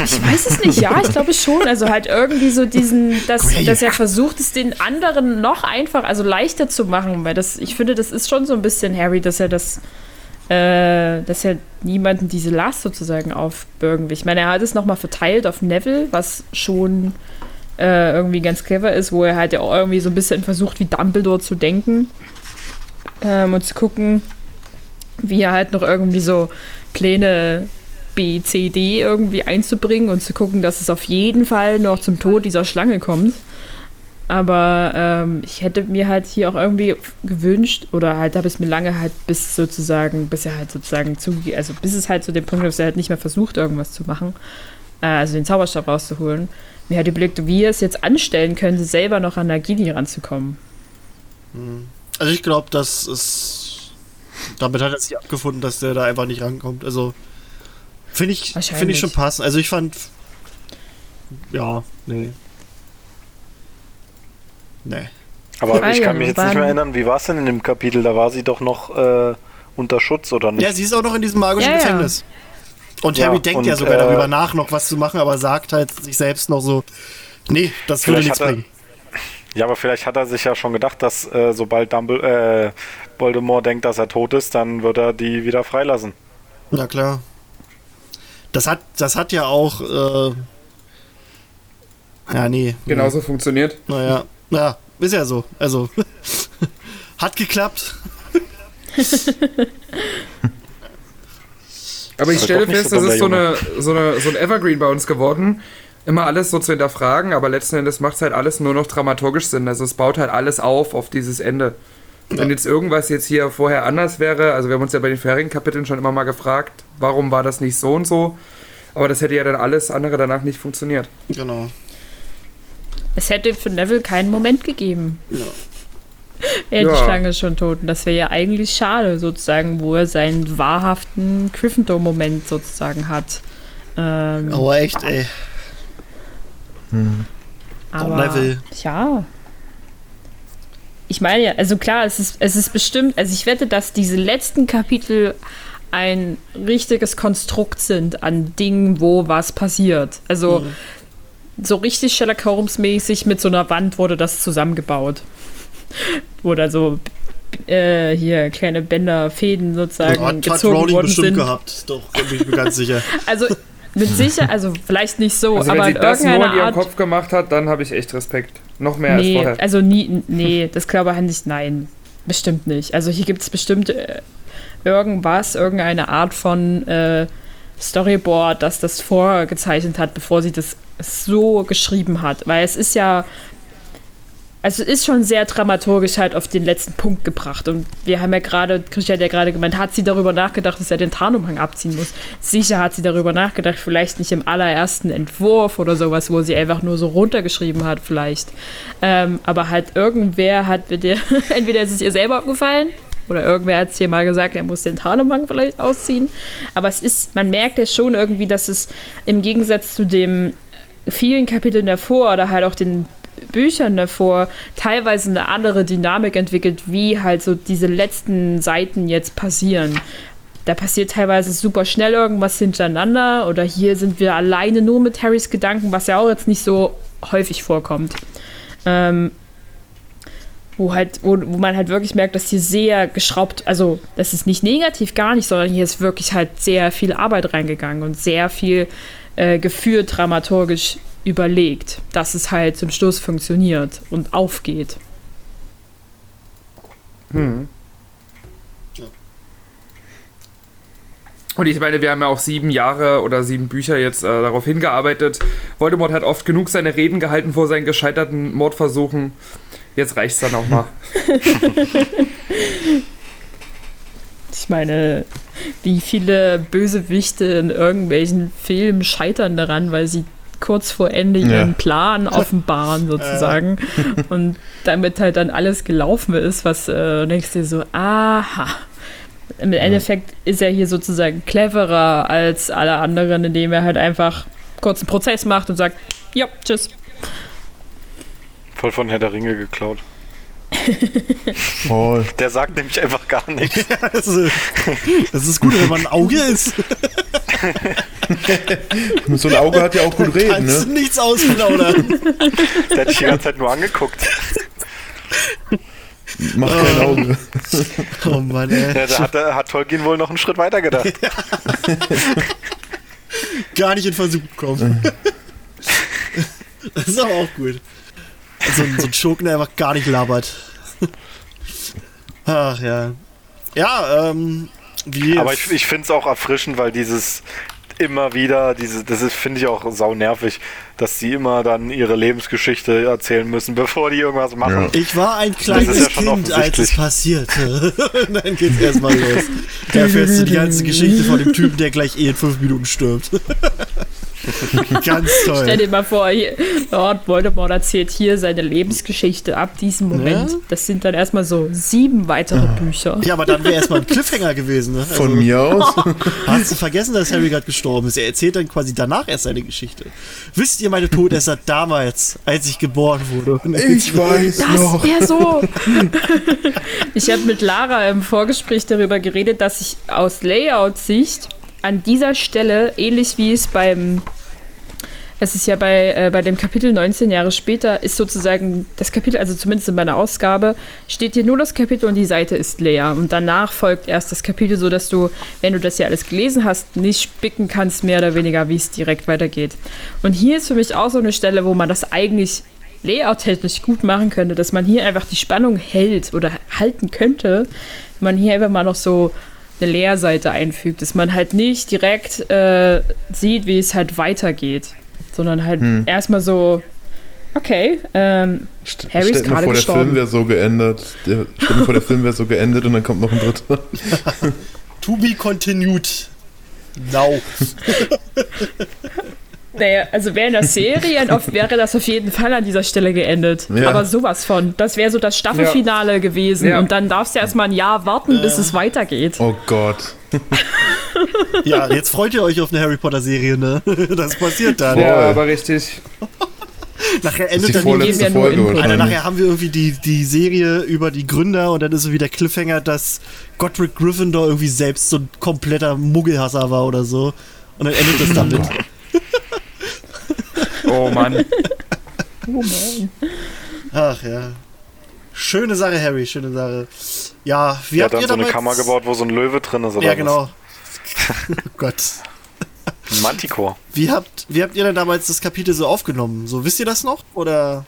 Ich weiß es nicht, ja, ich glaube schon. Also halt irgendwie so diesen, dass, dass er versucht, es den anderen noch einfach, also leichter zu machen, weil das, ich finde, das ist schon so ein bisschen Harry, dass er das, äh, dass er niemanden diese Last sozusagen aufbürgen will. Ich meine, er hat es nochmal verteilt auf Neville, was schon äh, irgendwie ganz clever ist, wo er halt ja auch irgendwie so ein bisschen versucht, wie Dumbledore zu denken ähm, und zu gucken, wie er halt noch irgendwie so Pläne B, C, D irgendwie einzubringen und zu gucken, dass es auf jeden Fall noch zum Tod dieser Schlange kommt. Aber ähm, ich hätte mir halt hier auch irgendwie gewünscht, oder halt habe es mir lange halt bis sozusagen, bis er halt sozusagen zuge, also bis es halt zu dem Punkt dass er halt nicht mehr versucht, irgendwas zu machen, äh, also den Zauberstab rauszuholen. Mir hat überlegt, wie er es jetzt anstellen könnte, selber noch an Nagini ranzukommen. Also ich glaube, das ist. Damit hat er sich abgefunden, dass der da einfach nicht rankommt. Also finde ich, finde ich schon passend. Also ich fand. Ja, nee. Nee. Aber Ah ich ja, kann mich jetzt nicht mehr erinnern, wie war es denn in dem Kapitel? Da war sie doch noch äh, unter Schutz oder nicht? Ja, sie ist auch noch in diesem magischen Ja, ja. Gefängnis. Und Ja, Harry denkt und, ja sogar äh, darüber nach, noch was zu machen, aber sagt halt sich selbst noch so, nee, das würde nichts bringen. Ja, aber vielleicht hat er sich ja schon gedacht, dass äh, sobald Dumbledore, äh, Voldemort denkt, dass er tot ist, dann wird er die wieder freilassen. Ja, klar. Das hat, das hat ja auch, äh, ja, nee. Genauso funktioniert. Naja, naja, ist ja so. Also, hat geklappt. Aber ich stelle fest, so das ist so, eine, so, eine, so ein Evergreen bei uns geworden. Immer alles so zu hinterfragen, aber letzten Endes macht es halt alles nur noch dramaturgisch Sinn. Also es baut halt alles auf auf dieses Ende. Wenn jetzt irgendwas jetzt hier vorher anders wäre, also wir haben uns ja bei den vorherigen Kapiteln schon immer mal gefragt, warum war das nicht so und so, aber das hätte ja dann alles andere danach nicht funktioniert. Genau. Es hätte für Neville keinen Moment gegeben. Ja. Die Ja. Schlange schon tot. Und das wäre ja eigentlich schade, sozusagen, wo er seinen wahrhaften Gryffindor-Moment sozusagen hat. Ähm, Aber echt, ey. aber, Neville. Ja. Ich meine ja, also klar, es ist, es ist bestimmt, also ich wette, dass diese letzten Kapitel ein richtiges Konstrukt sind an Dingen, wo was passiert. Also so richtig Sherlock Holmes mäßig mit so einer Wand wurde das zusammengebaut. Da so äh, hier kleine Bänder, Fäden sozusagen Hat, hat gezogen Rowling worden bestimmt sind. gehabt. Doch, bin ich mir ganz sicher. Also mit sicher, also vielleicht nicht so, Also aber wenn sie das nur in ihrem Art. Kopf gemacht hat, dann habe ich echt Respekt. Noch mehr als nee, vorher. also nie, nee, das glaube ich nicht, nein, bestimmt nicht. Also hier gibt es bestimmt äh, irgendwas, irgendeine Art von äh, Storyboard, das das vorgezeichnet hat, bevor sie das so geschrieben hat. Weil es ist ja, also es ist schon sehr dramaturgisch halt auf den letzten Punkt gebracht. Und wir haben ja gerade, Christian hat ja gerade gemeint, hat sie darüber nachgedacht, dass er den Tarnumhang abziehen muss. Sicher hat sie darüber nachgedacht, vielleicht nicht im allerersten Entwurf oder sowas, wo sie einfach nur so runtergeschrieben hat, vielleicht. Ähm, aber halt irgendwer hat mit der, entweder ist es ihr selber aufgefallen oder irgendwer hat es hier mal gesagt, er muss den Tarnumhang vielleicht ausziehen. Aber es ist, man merkt ja schon irgendwie, dass es im Gegensatz zu den vielen Kapiteln davor oder halt auch den Büchern davor teilweise eine andere Dynamik entwickelt, wie halt so diese letzten Seiten jetzt passieren. Da passiert teilweise super schnell irgendwas hintereinander oder hier sind wir alleine nur mit Harrys Gedanken, was ja auch jetzt nicht so häufig vorkommt. Ähm, wo halt, wo, wo man halt wirklich merkt, dass hier sehr geschraubt, also das ist nicht negativ gar nicht, sondern hier ist wirklich halt sehr viel Arbeit reingegangen und sehr viel äh, geführt dramaturgisch überlegt, dass es halt zum Schluss funktioniert und aufgeht. Hm. Und ich meine, wir haben ja auch sieben Jahre oder sieben Bücher jetzt äh, darauf hingearbeitet. Voldemort hat oft genug seine Reden gehalten vor seinen gescheiterten Mordversuchen. Jetzt reicht's dann auch mal. Ich meine, wie viele Bösewichte in irgendwelchen Filmen scheitern daran, weil sie kurz vor Ende Ja. ihren Plan offenbaren sozusagen und damit halt dann alles gelaufen ist, was äh, denkst du dir so, aha. Im Endeffekt ist er hier sozusagen cleverer als alle anderen, indem er halt einfach kurz einen Prozess macht und sagt, ja, tschüss. Voll von Herr der Ringe geklaut. Voll. Der sagt nämlich einfach gar nichts. Das ist, das ist gut, wenn man ein Auge ist. So ein Auge hat ja auch gut reden, Kannst ne? nichts ausplaudern. Der hat dich die ganze Zeit nur angeguckt. Macht kein Auge. Oh Mann, ey. Ja, da hat, da hat Tolkien wohl noch einen Schritt weiter gedacht. Gar nicht in Versuch kommen. Das ist aber auch gut. So, ein- so ein Schurken, der einfach gar nicht labert. Ach ja. Ja, ähm, wie. Aber ich, ich finde es auch erfrischend, weil dieses immer wieder, diese, das ist, finde ich auch sau nervig, dass sie immer dann ihre Lebensgeschichte erzählen müssen, bevor die irgendwas machen. Ich war ein kleines ja Kind, als es passierte. Dann geht's erstmal los. Da erfährst du die ganze Geschichte von dem Typen, der gleich eh in fünf Minuten stirbt. Ganz Stell toll. dir mal vor, hier, Lord Voldemort erzählt hier seine Lebensgeschichte ab diesem Moment. Ja. Das sind dann erstmal so sieben weitere Bücher. Ja, aber dann wäre erstmal ein Cliffhanger gewesen. Ne? Von mir aus. Hast du vergessen, dass Harry gerade gestorben ist? Er erzählt dann quasi danach erst seine Geschichte. Wisst ihr meine Todesser damals, als ich geboren wurde? Ich weiß Das noch. wäre so. ich habe mit Lara im Vorgespräch darüber geredet, dass ich aus Layout-Sicht an dieser Stelle, ähnlich wie es beim, es ist ja bei, äh, bei dem Kapitel 19 Jahre später, ist sozusagen das Kapitel, also zumindest in meiner Ausgabe, steht hier nur das Kapitel und die Seite ist leer. Und danach folgt erst das Kapitel, sodass du, wenn du das ja alles gelesen hast, nicht spicken kannst, mehr oder weniger, wie es direkt weitergeht. Und hier ist für mich auch so eine Stelle, wo man das eigentlich layout-technisch gut machen könnte, dass man hier einfach die Spannung hält oder halten könnte, wenn man hier einfach mal noch so eine Leerseite einfügt, dass man halt nicht direkt äh, sieht, wie es halt weitergeht, sondern halt Hm. erstmal so, okay, ähm, Harry ist Stell dir mal gerade vor, der gestorben. Film wäre so geendet. Der, stell dir vor, der Film wäre so geendet und dann kommt noch ein dritter. To be continued. Now. Naja, also wäre in der Serie oft wäre das auf jeden Fall an dieser Stelle geendet. Ja. Aber sowas von. Das wäre so das Staffelfinale gewesen. Ja. Und dann darfst du erstmal ein Jahr warten, bis es weitergeht. Oh Gott. Ja, jetzt freut ihr euch auf eine Harry Potter Serie, ne? Das passiert dann. Ja, aber richtig. Nachher Das ist endet die dann die ja Folge Input. Alter, nachher haben wir irgendwie die, die Serie über die Gründer und dann ist so wie der Cliffhanger, dass Godric Gryffindor irgendwie selbst so ein kompletter Muggelhasser war oder so. Und dann endet das damit. Oh Mann. Oh man. Ach ja. Schöne Sache, Harry, schöne Sache. Ja, wie Der habt hat ihr dann so eine damals... Kammer gebaut, wo so ein Löwe drin ist, oder Ja, was? genau. oh Gott. Ein Manticore. Wie habt, wie habt ihr denn damals das Kapitel so aufgenommen? So, wisst ihr das noch? Oder?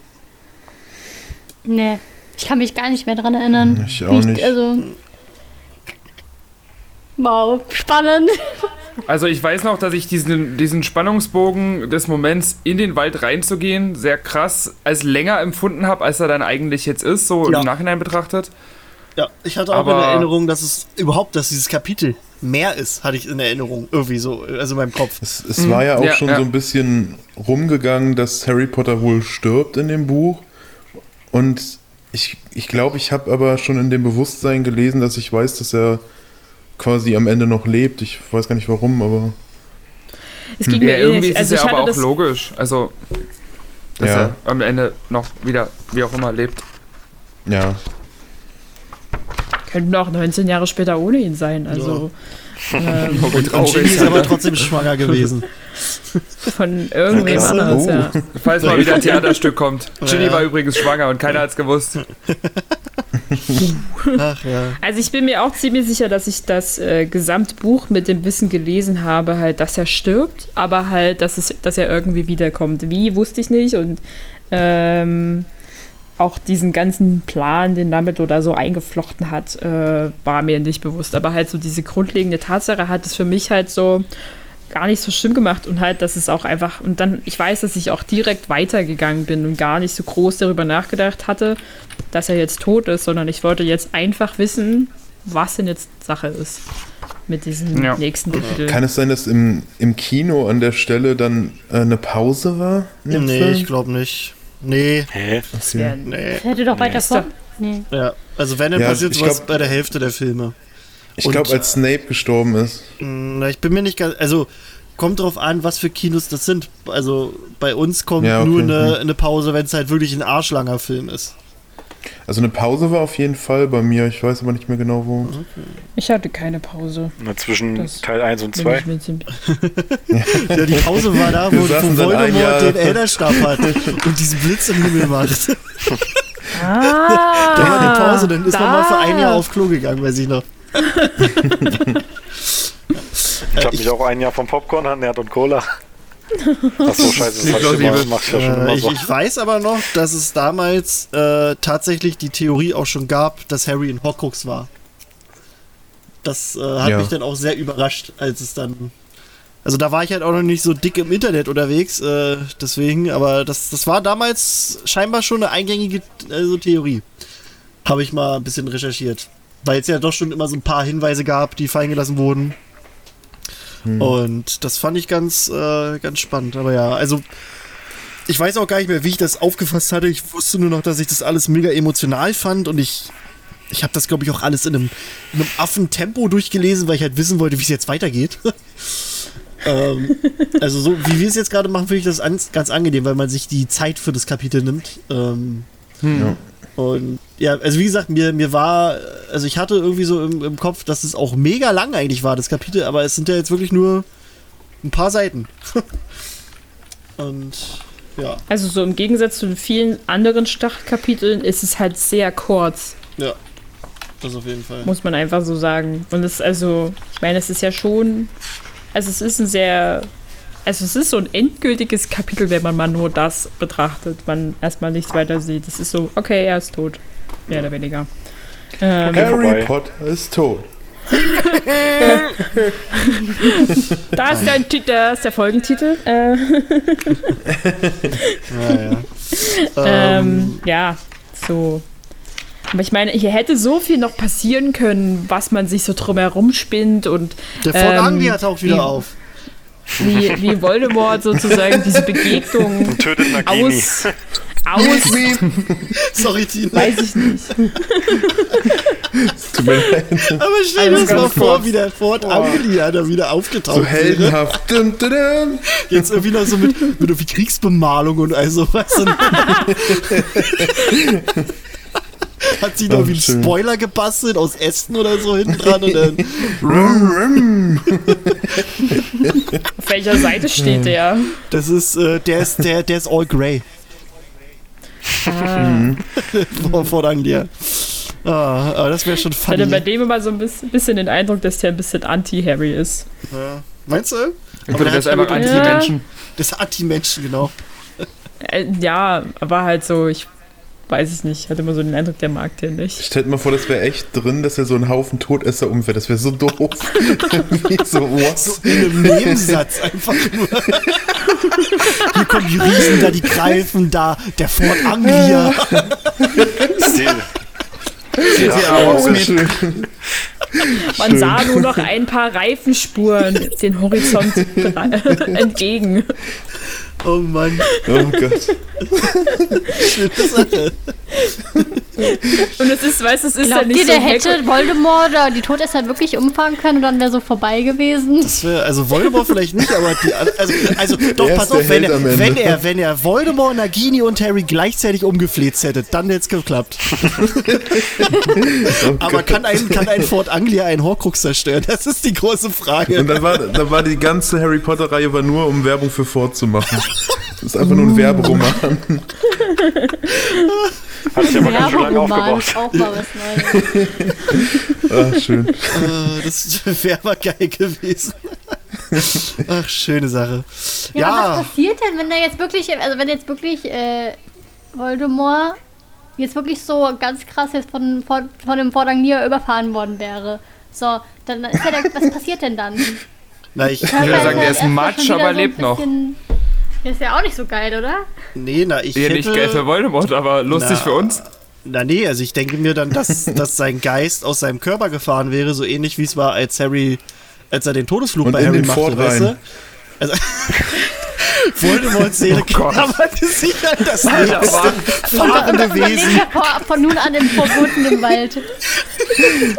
Nee, ich kann mich gar nicht mehr dran erinnern. Ich auch nicht. Also. Wow, spannend. Also ich weiß noch, dass ich diesen, diesen Spannungsbogen des Moments in den Wald reinzugehen sehr krass als länger empfunden habe, als er dann eigentlich jetzt ist, so Ja. im Nachhinein betrachtet. Ja, ich hatte auch Aber- in Erinnerung, dass es überhaupt, dass dieses Kapitel mehr ist, hatte ich in Erinnerung. Irgendwie so, also in meinem Kopf. Es, es war ja auch Ja, schon ja. so ein bisschen rumgegangen, dass Harry Potter wohl stirbt in dem Buch. Und ich glaube, ich, glaub, ich habe aber schon in dem Bewusstsein gelesen, dass ich weiß, dass er quasi am Ende noch lebt. Ich weiß gar nicht warum, aber Es ging Ja, mir irgendwie ähnlich. ist Also es ja aber auch das. logisch. Also, dass Ja. er am Ende noch wieder, wie auch immer, lebt. ja. Könnten auch 19 Jahre später ohne ihn sein. Also ähm, Oh, Und Ginny traurig. ist aber trotzdem schwanger gewesen. von irgendwem Krass. anders, Oh. ja. Falls mal wieder ein Theaterstück kommt. Ginny Ja. war übrigens schwanger und keiner hat's gewusst. Ach ja. Also ich bin mir auch ziemlich sicher, dass ich das äh, Gesamtbuch mit dem Wissen gelesen habe, halt, dass er stirbt, aber halt, dass, es, dass er irgendwie wiederkommt. Wie, wusste ich nicht und ähm, auch diesen ganzen Plan, den Dumbledore da so eingeflochten hat, äh, war mir nicht bewusst. Aber halt so diese grundlegende Tatsache hat es für mich halt so gar nicht so schlimm gemacht und halt, dass es auch einfach, und dann, ich weiß, dass ich auch direkt weitergegangen bin und gar nicht so groß darüber nachgedacht hatte, dass er jetzt tot ist, sondern ich wollte jetzt einfach wissen, was denn jetzt Sache ist mit diesem Ja. nächsten Kapitel. Kann es sein, dass im, im Kino an der Stelle dann äh, eine Pause war? Nee, Film? ich glaube nicht. Nee, Hä? Das wär- nee. Hätte doch weiter Ist vor. doch- Nee. Ja, also wenn, dann Ja, passiert ich was glaub- bei der Hälfte der Filme. Ich Und- glaube, als Snape gestorben ist. Hm, Na, ich bin mir nicht ganz, also kommt drauf an, was für Kinos das sind. Also bei uns kommt Ja, okay. nur eine, eine Pause, wenn es halt wirklich ein arschlanger Film ist. Also eine Pause war auf jeden Fall bei mir. Ich weiß aber nicht mehr genau wo. Ich hatte keine Pause. Na, zwischen Das- Teil 1 und Bin 2. ich mir ziemlich- Ja, die Pause war da, wo, wo Voldemort Jahr- den Elderstab hat und diesen Blitz im Himmel macht. Ah, Da war die Pause, dann ist man mal für ein Jahr da. auf Klo gegangen, weiß ich noch. Ich habe mich auch ein Jahr vom Popcorn ernährt und Cola. Achso, scheiße, das, ich immer, ja schon Äh, ich, so. ich weiß aber noch, dass es damals äh, tatsächlich die Theorie auch schon gab, dass Harry in Horcrux war. Das äh, hat Ja. mich dann auch sehr überrascht, als es dann. Also da war ich halt auch noch nicht so dick im Internet unterwegs, äh, deswegen, aber das, das war damals scheinbar schon eine eingängige also, Theorie. Habe ich mal ein bisschen recherchiert. Weil es ja doch schon immer so ein paar Hinweise gab, die fallen gelassen wurden. Und das fand ich ganz, äh, ganz spannend. Aber ja, also ich weiß auch gar nicht mehr, wie ich das aufgefasst hatte. Ich wusste nur noch, dass ich das alles mega emotional fand und ich, ich habe das, glaube ich, auch alles in einem, in einem Affentempo durchgelesen, weil ich halt wissen wollte, wie es jetzt weitergeht. ähm, also so wie wir es jetzt gerade machen, finde ich das an, ganz angenehm, weil man sich die Zeit für das Kapitel nimmt. Ähm, Ja. Und ja, also wie gesagt, mir, mir war, also ich hatte irgendwie so im, im Kopf, dass es auch mega lang eigentlich war, das Kapitel, aber es sind ja jetzt wirklich nur ein paar Seiten. Und ja, Also so im Gegensatz zu den vielen anderen Startkapiteln ist es halt sehr kurz, ja. Das auf jeden Fall. muss man einfach so sagen. Und es also, ich meine, es ist ja schon, also es ist ein sehr, also es ist so ein endgültiges Kapitel, wenn man mal nur das betrachtet, man erstmal nichts weiter sieht. Es ist so, okay, er ist tot, mehr oder weniger. Ähm. Harry Potter ist tot. da ist der, da ist der Folgentitel. Äh, Ja, ja. Ähm, ja, so. Aber ich meine, hier hätte so viel noch passieren können, was man sich so drumherum spinnt und der Fort ähm, Anglia taucht wieder wie- auf. Wie, wie Voldemort sozusagen diese Begegnung Tötet Nagini. aus, aus, Sorry, Tina. weiß ich nicht. Tut mir leid. Aber stell dir Also das mal vor, kurz. wie der Fort Anglia da wieder aufgetaucht So heldenhaft. Dum, dum, dum. Jetzt irgendwie noch so mit, mit irgendwie Kriegsbemalung und all sowas. Hat sie noch wie ein. Spoiler gebastelt aus Ästen oder so hinten dran und dann. Rum, rum. Auf welcher Seite steht der? Das ist, äh, der ist, der, der ist all grey. Ah, Vor- Fort Anglia. Ah, aber das wäre schon ich hatte bei funny. dem immer so ein bisschen, bisschen den Eindruck, dass der ein bisschen anti-Harry ist. Ja. Meinst du? Ich Aber glaube, der das ist einfach Anti-Menschen. Das ist Anti-Menschen, genau. Äh, ja, aber halt so, ich weiß es nicht. Ich hatte immer so den Eindruck, der mag den nicht. Stellt mal vor, das wäre echt drin, dass er so einen Haufen Todesser umfährt. Das wäre so doof. Wie so, what? So in einem Nebensatz einfach nur. Hier kommen die Riesen, da die Greifen, da der Fort Anglia. Die, die Oh, Rache- schön. Man Schön. sah nur noch ein paar Reifenspuren den Horizont entgegen. Oh Mann, Oh Gott. schöne Sache. Und es ist, weißt du, es ist ja Glaubt nicht ihr, so der hätte Voldemort oder die Todesser wirklich umfangen können und dann wäre so vorbei gewesen? Das wär, also Voldemort vielleicht nicht, aber die, an- also, also doch, pass auf, wenn er, wenn er, wenn er Voldemort, Nagini und Harry gleichzeitig umgefläzt hätte, dann hätte es geklappt. Oh Aber kann ein, kann ein Fort Anglia einen Horcrux zerstören? Das ist die große Frage. Und dann war, dann war die ganze Harry Potter Reihe war nur, um Werbung für Ford zu machen. Das ist einfach nur ein Werberoman. hat sich aber ganz schön lange aufgebaut. auch mal was Neues. Ah, schön. Äh, das wäre mal geil gewesen. Ach, schöne Sache. Ja, aber Ja, was passiert denn, wenn er jetzt wirklich, also wenn jetzt wirklich äh, Voldemort jetzt wirklich so ganz krass jetzt von, von, von dem Vordangnier überfahren worden wäre? So, dann ist ja der, was passiert denn dann? na, ich, Körper würde sagen, der ist Matsch, aber lebt noch. bisschen- Der ist ja auch nicht so geil, oder? nee, na, ich Ja, hätte... nicht geil für Voldemort, aber lustig Na. für uns. Na nee, also ich denke mir dann, dass, dass sein Geist aus seinem Körper gefahren wäre, so ähnlich wie es war, als Harry, als er den Todesflug Und bei Harry machte, Fort weißt du? Also, Voldemorts Seele Oh klammerte sich an das nächste fahrende Wesen. ja von nun an im verbotenen Wald.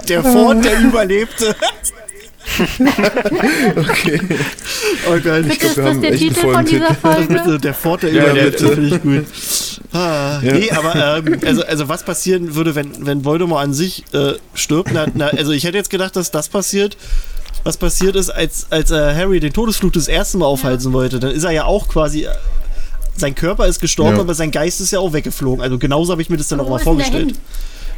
Der Fort, der überlebte. Okay. Oh Gott. Bitte, glaub, ist wir das haben der echt einen Titel von dieser Folgentitel. Folge? Der Fort, der Ja, bitte. finde ich gut. Ah, Ja. Nee, aber ähm, also, also was passieren würde, wenn, wenn Voldemort an sich äh, stirbt? Na, na, also ich hätte jetzt gedacht, dass das passiert, was passiert ist, als, als äh, Harry den Todesflug das erste Mal aufhalten wollte. Dann ist er ja auch quasi, äh, sein Körper ist gestorben, Ja. aber sein Geist ist ja auch weggeflogen. Also genauso habe ich mir das dann auch Wo mal der vorgestellt.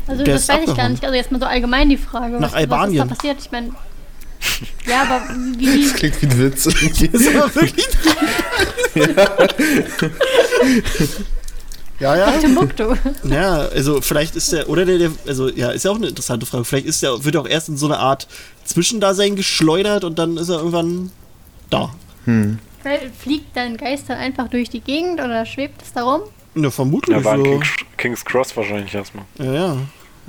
Also Der das weiß ich gar abgehauen. nicht. Also jetzt mal so allgemein die Frage. Nach was, Albanien. Was ist da passiert? Ich meine. Ja, aber wie. Klingt wie ein Witz. Das ist aber wirklich. ja, ja. Timbuktu. Ja, also vielleicht ist der, oder der, der, also ja, ist ja auch eine interessante Frage. Vielleicht ist der, wird er auch erst in so eine Art Zwischendasein geschleudert und dann ist er irgendwann da. Fliegt dein Geist dann einfach durch die Gegend oder schwebt es da rum? Ja, vermutlich Ja, war in so. King's, King's Cross wahrscheinlich erstmal. Ja, ja.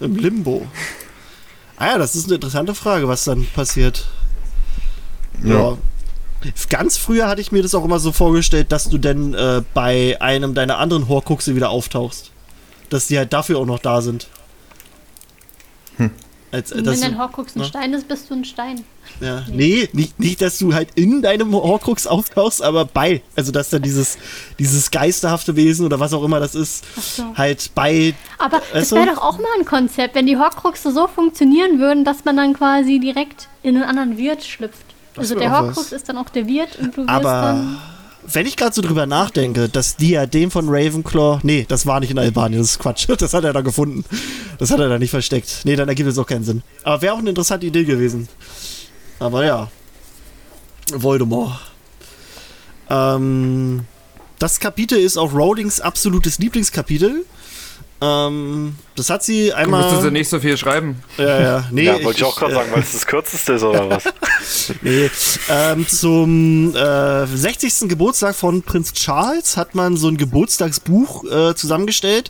Im Limbo. Ah ja, das ist eine interessante Frage, was dann passiert. Ja. Ganz früher hatte ich mir das auch immer so vorgestellt, dass du denn äh, bei einem deiner anderen Horcruxe wieder auftauchst. Dass die halt dafür auch noch da sind. Als, Und wenn dein Horcrux ein ne? Stein ist, bist du ein Stein. Ja. Nee, nicht, nicht, dass du halt in deinem Horcrux auftauchst, aber bei. Also, dass dann dieses, dieses geisterhafte Wesen oder was auch immer das ist, so. halt bei. Aber du? wäre doch auch mal ein Konzept, wenn die Horcruxe so funktionieren würden, dass man dann quasi direkt in einen anderen Wirt schlüpft. Das also der Horcrux was. ist dann auch der Wirt und du wirst Aber dann. Wenn ich gerade so drüber nachdenke, das Diadem von Ravenclaw, nee, das war nicht in Albanien, das ist Quatsch. Das hat er da gefunden. Das hat er da nicht versteckt. Nee, dann ergibt es auch keinen Sinn. Aber wäre auch eine interessante Idee gewesen. Aber ja. Voldemort. Ähm, das Kapitel ist auch Rowlings absolutes Lieblingskapitel. Ähm, das hat sie Du müsstest ja einmal. nicht so viel schreiben. Ja, ja, nee, ja, wollte ich auch gerade äh, sagen, weil es das kürzeste ist oder was? Nee, ähm, zum äh, 60. Geburtstag von Prinz Charles hat man so ein Geburtstagsbuch äh, zusammengestellt,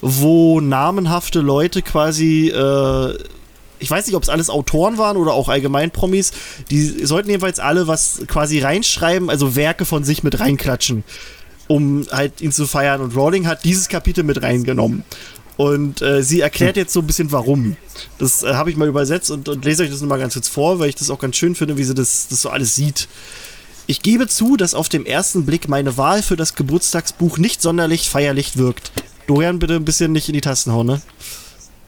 wo namenhafte Leute quasi, äh, ich weiß nicht, ob es alles Autoren waren oder auch allgemein Promis, die sollten jedenfalls alle was quasi reinschreiben, also Werke von sich mit reinklatschen, um halt ihn zu feiern. Und Rowling hat dieses Kapitel mit reingenommen. Und äh, sie erklärt jetzt so ein bisschen warum. Das äh, habe ich mal übersetzt und, und lese euch das nochmal ganz kurz vor, weil ich das auch ganz schön finde, wie sie das, das so alles sieht. Ich gebe zu, dass auf dem ersten Blick meine Wahl für das Geburtstagsbuch nicht sonderlich feierlich wirkt. Dorian, bitte ein bisschen nicht in die Tasten hauen, ne?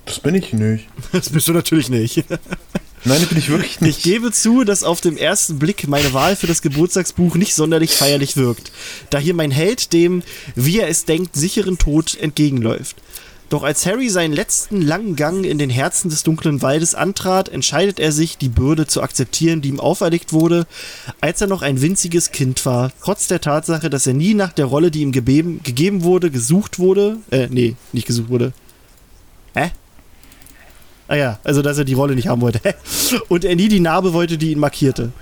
Das bin ich nicht. Das bist du natürlich nicht. Nein, das bin ich wirklich nicht. Ich gebe zu, dass auf dem ersten Blick meine Wahl für das Geburtstagsbuch nicht sonderlich feierlich wirkt, da hier mein Held dem, wie er es denkt, sicheren Tod entgegenläuft. Doch als Harry seinen letzten langen Gang in den Herzen des dunklen Waldes antrat, entscheidet er sich, die Bürde zu akzeptieren, die ihm auferlegt wurde, als er noch ein winziges Kind war, trotz der Tatsache, dass er nie nach der Rolle, die ihm gebeben, gegeben wurde, gesucht wurde, äh, nee, nicht gesucht wurde. Ah ja, also dass er die Rolle nicht haben wollte. Und er nie die Narbe wollte, die ihn markierte.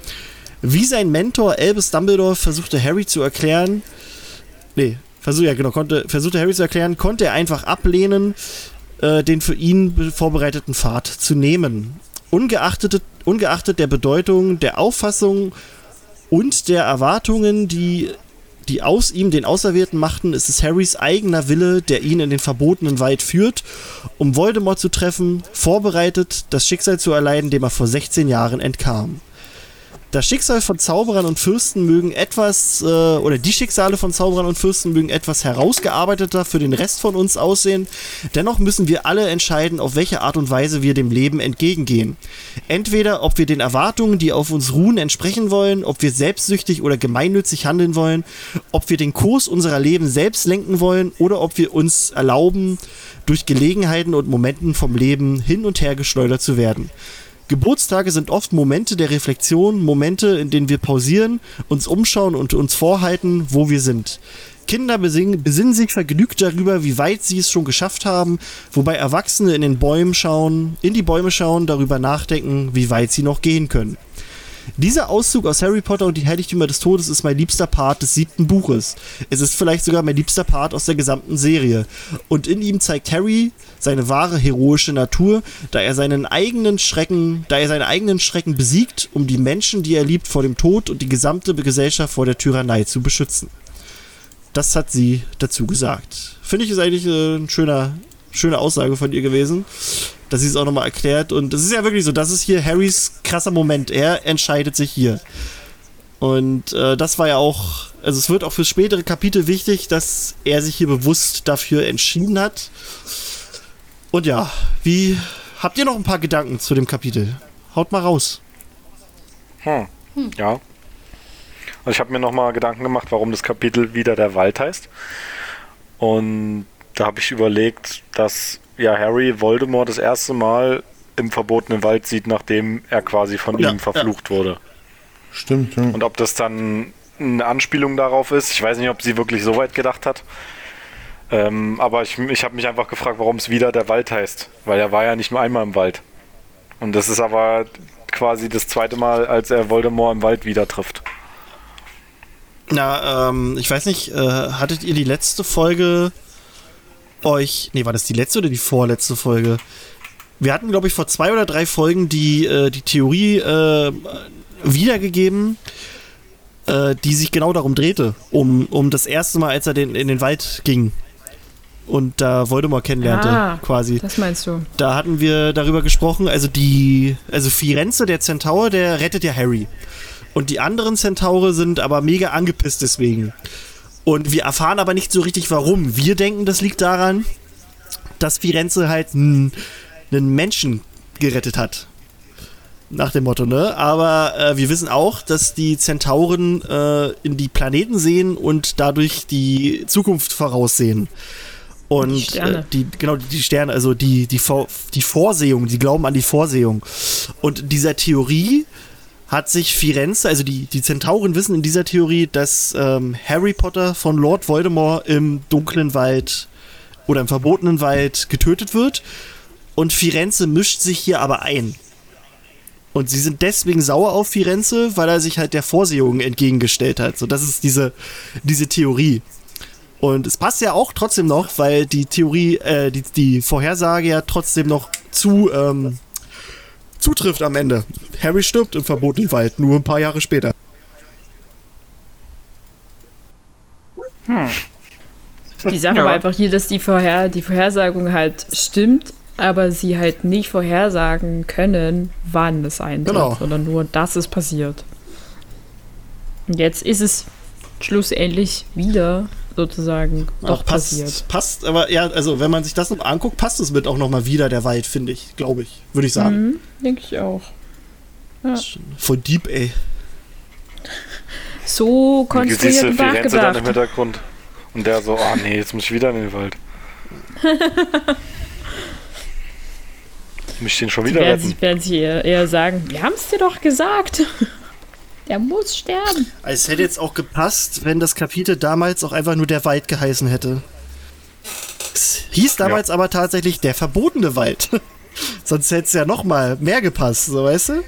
Wie sein Mentor Albus Dumbledore versuchte Harry zu erklären, nee, versuch, ja, genau, konnte, versuchte Harry zu erklären, konnte er einfach ablehnen, äh, den für ihn be- vorbereiteten Pfad zu nehmen. Ungeachtet, ungeachtet der Bedeutung, der Auffassung und der Erwartungen, die, die aus ihm den Auserwählten machten, ist es Harrys eigener Wille, der ihn in den verbotenen Wald führt, um Voldemort zu treffen, vorbereitet, das Schicksal zu erleiden, dem er vor 16 Jahren entkam. Das Schicksal von Zauberern und Fürsten mögen etwas, äh, oder die Schicksale von Zauberern und Fürsten mögen etwas herausgearbeiteter für den Rest von uns aussehen. Dennoch müssen wir alle entscheiden, auf welche Art und Weise wir dem Leben entgegengehen. Entweder, ob wir den Erwartungen, die auf uns ruhen, entsprechen wollen, ob wir selbstsüchtig oder gemeinnützig handeln wollen, ob wir den Kurs unserer Leben selbst lenken wollen oder ob wir uns erlauben, durch Gelegenheiten und Momenten vom Leben hin und her geschleudert zu werden. Geburtstage sind oft Momente der Reflexion, Momente, in denen wir pausieren, uns umschauen und uns vorhalten, wo wir sind. Kinder besingen, besinnen sich vergnügt darüber, wie weit sie es schon geschafft haben, wobei Erwachsene in den Bäumen schauen, in die Bäume schauen, darüber nachdenken, wie weit sie noch gehen können. Dieser Auszug aus Harry Potter und die Heiligtümer des Todes ist mein liebster Part des siebten Buches. Es ist vielleicht sogar mein liebster Part aus der gesamten Serie. Und in ihm zeigt Harry seine wahre heroische Natur, da er seinen eigenen Schrecken, da er seine eigenen Schrecken besiegt, um die Menschen, die er liebt, vor dem Tod und die gesamte Gesellschaft vor der Tyrannei zu beschützen. Das hat sie dazu gesagt. Finde ich ist eigentlich äh, ein schöner, schöne Aussage von ihr gewesen, dass sie es auch nochmal erklärt. Und es ist ja wirklich so, das ist hier Harrys krasser Moment. Er entscheidet sich hier. Und äh, das war ja auch, also es wird auch fürs spätere Kapitel wichtig, dass er sich hier bewusst dafür entschieden hat. Und ja, wie habt ihr noch ein paar Gedanken zu dem Kapitel? Haut mal raus. Hm. Ja. Also ich habe mir nochmal Gedanken gemacht, warum das Kapitel wieder der Wald heißt. Und da habe ich überlegt, dass ja Harry Voldemort das erste Mal im verbotenen Wald sieht, nachdem er quasi von Ja, ihm verflucht wurde. Stimmt, ja. Und ob das dann eine Anspielung darauf ist, ich weiß nicht, ob sie wirklich so weit gedacht hat. Ähm, aber ich, ich habe mich einfach gefragt, warum es wieder der Wald heißt. Weil er war ja nicht nur einmal im Wald. Und das ist aber quasi das zweite Mal, als er Voldemort im Wald wieder trifft. Na, ähm, ich weiß nicht, äh, hattet ihr die letzte Folge euch, nee, war das die letzte oder die vorletzte Folge? wir hatten, glaube ich, vor zwei oder drei Folgen die, äh, die Theorie äh, wiedergegeben, äh, die sich genau darum drehte. Um, um das erste Mal, als er den, in den Wald ging und da Voldemort kennenlernte, Ah. quasi. Das meinst du? Da hatten wir darüber gesprochen, also die, also Firenze, der Zentaur, der rettet ja Harry. Und die anderen Zentaure sind aber mega angepisst deswegen. Und wir erfahren aber nicht so richtig warum. Wir denken, das liegt daran, dass Firenze halt einen, Menschen gerettet hat. Nach dem Motto, ne? Aber äh, wir wissen auch, dass die Zentauren äh, in die Planeten sehen und dadurch die Zukunft voraussehen. Und Die Sterne. Äh, die, genau, die Sterne, also die, die, Vor die Vorsehung, die glauben an die Vorsehung. Und dieser Theorie hat sich Firenze, also die, die Zentauren wissen in dieser Theorie, dass ähm, Harry Potter von Lord Voldemort im dunklen Wald oder im verbotenen Wald getötet wird. Und Firenze mischt sich hier aber ein. Und sie sind deswegen sauer auf Firenze, weil er sich halt der Vorsehung entgegengestellt hat. So, das ist diese, diese Theorie. Und es passt ja auch trotzdem noch, weil die Theorie, äh, die, die Vorhersage ja trotzdem noch zu, ähm, zutrifft am Ende. Harry stirbt im verbotenen Wald, nur ein paar Jahre später. Die Sache Ja. war einfach hier, dass die, Vorher die Vorhersagung halt stimmt, aber sie halt nicht vorhersagen können, wann es eintritt, Genau. sondern nur, dass es passiert. Und jetzt ist es schlussendlich wieder sozusagen doch passt, passiert. Passt, aber ja, also wenn man sich das noch anguckt, passt es mit auch nochmal wieder der Wald, finde ich, glaube ich, würde ich sagen. Mhm, denke ich auch. Voll deep, ey. So konstruiert und Firenze dann im nachgedacht. Hintergrund. Und der so, oh nee, jetzt muss ich wieder in den Wald. Muss ich den schon Die wieder werden retten? werden sich eher, eher sagen, wir haben es dir doch gesagt. Der muss sterben. Es hätte jetzt auch gepasst, wenn das Kapitel damals auch einfach nur der Wald geheißen hätte. Es hieß damals aber tatsächlich der verbotene Wald. Sonst hätte es ja noch mal mehr gepasst, so weißt du?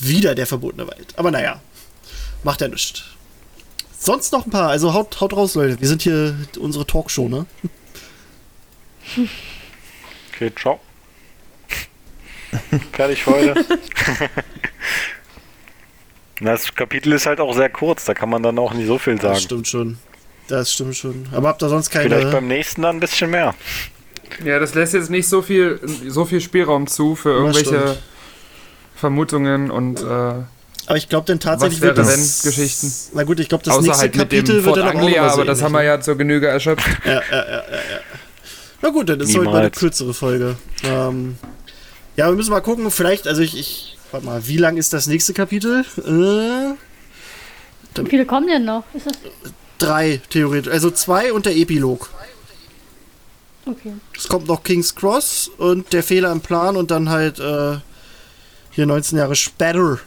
Wieder der verbotene Wald. Aber naja, macht ja nichts. Sonst noch ein paar, also haut, haut raus, Leute. Wir sind hier unsere Talkshow, ne? Okay, ciao. Fertig für heute. Das Kapitel ist halt auch sehr kurz, da kann man dann auch nicht so viel Das sagen. stimmt schon. Das stimmt schon. Aber habt ihr sonst Vielleicht keine. beim nächsten dann ein bisschen mehr. Ja, das lässt jetzt nicht so viel, so viel Spielraum zu für irgendwelche. Vermutungen und äh, Aber ich glaube dann tatsächlich wird das. Geschichten? Na gut, ich glaube, das außer nächste halt Kapitel wird dann aber auch Anglia, so aber das ähnlich, haben wir ja zur Genüge erschöpft. Ja, ja, ja, ja, ja. Na gut, dann ist heute mal eine Niemals. kürzere Folge. Ähm, ja, wir müssen mal gucken, vielleicht, also ich, ich warte mal, wie lang ist das nächste Kapitel? Äh, Wie viele kommen denn noch? Ist das drei, theoretisch. Also zwei und der Epilog. okay? Es kommt noch King's Cross und der Fehler im Plan und dann halt äh, hier 19 Jahre später.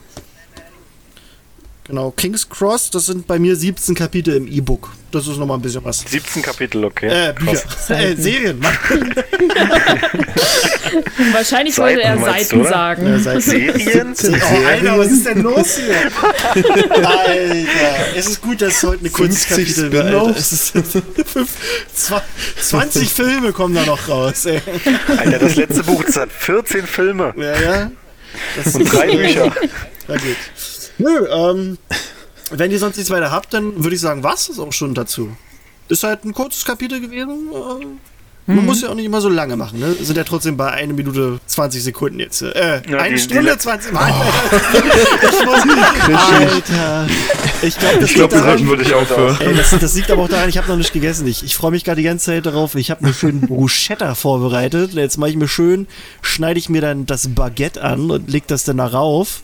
Genau, King's Cross, das sind bei mir 17 Kapitel im E-Book. Das ist nochmal ein bisschen was. 17 Kapitel, okay. Äh, Bücher. Äh, Serien, Mann. Wahrscheinlich Seiten wollte er Seiten du, sagen. Ja, seit- Serien? Oh, Alter, was ist denn los hier? Alter, es ist gut, dass es heute eine kurzes 50 Kapitel wird. Alter. Spin-offs? Es ist fünf- zwa- 20 Filme kommen da noch raus, ey. Alter, das letzte Buch, hat 14 Filme Ja, ja. Das und drei Bücher. Na gut. Nö, ähm, wenn ihr sonst nichts weiter habt, dann würde ich sagen, was ist auch schon dazu. Ist halt ein kurzes Kapitel gewesen. Äh, man muss ja auch nicht immer so lange machen, ne? Sind ja trotzdem bei 1 Minute 20 Sekunden jetzt. Äh, Ja, eine die- die Stunde let- 20 Mal. das muss, Alter. Ich glaube, das Ich glaube, liegt wir sollten daran, wirklich aufhören. Ey, das, das liegt aber auch daran, ich habe noch nicht gegessen. Ich, ich freue mich gerade die ganze Zeit darauf. Ich habe mir schön Bruschetta vorbereitet. Jetzt mache ich mir schön, schneide ich mir dann das Baguette an und leg das dann da rauf.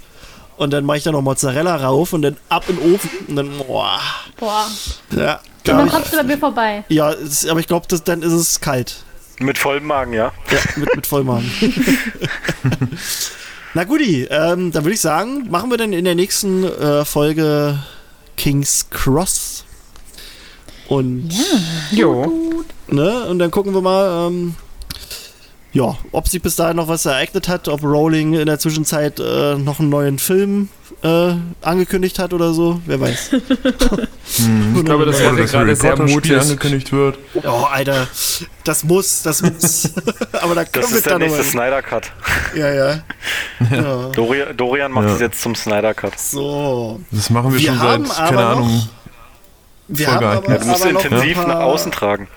Und dann mache ich da noch Mozzarella rauf und dann ab in den Ofen. Und dann, boah. Boah. Ja, Und dann kommst du bei mir vorbei. ja es- aber ich glaube, dann ist es kalt. Mit vollem Magen, ja. Ja, mit, mit Vollmagen. Na guti, ähm, dann würde ich sagen, machen wir dann in der nächsten äh, Folge King's Cross. Und Jo. Ne? Und dann gucken wir mal, ähm, ja, ob sich bis dahin noch was ereignet hat, ob Rowling in der Zwischenzeit äh, noch einen neuen Film äh, angekündigt hat oder so, wer weiß. Hm. Ich glaube, das dass Harry gerade sehr mutig. angekündigt wird. Oh, Alter, das muss, das muss. Aber da Das wir ist der dann nächste. Snyder Cut. Ja, ja. ja. Dorian, Dorian macht Ja. es jetzt zum Snyder Cut. So. Das machen wir, Wir schon seit, keine noch- Ahnung. Wir Voll haben, aber, Ja, Du musst aber noch intensiv nach außen tragen.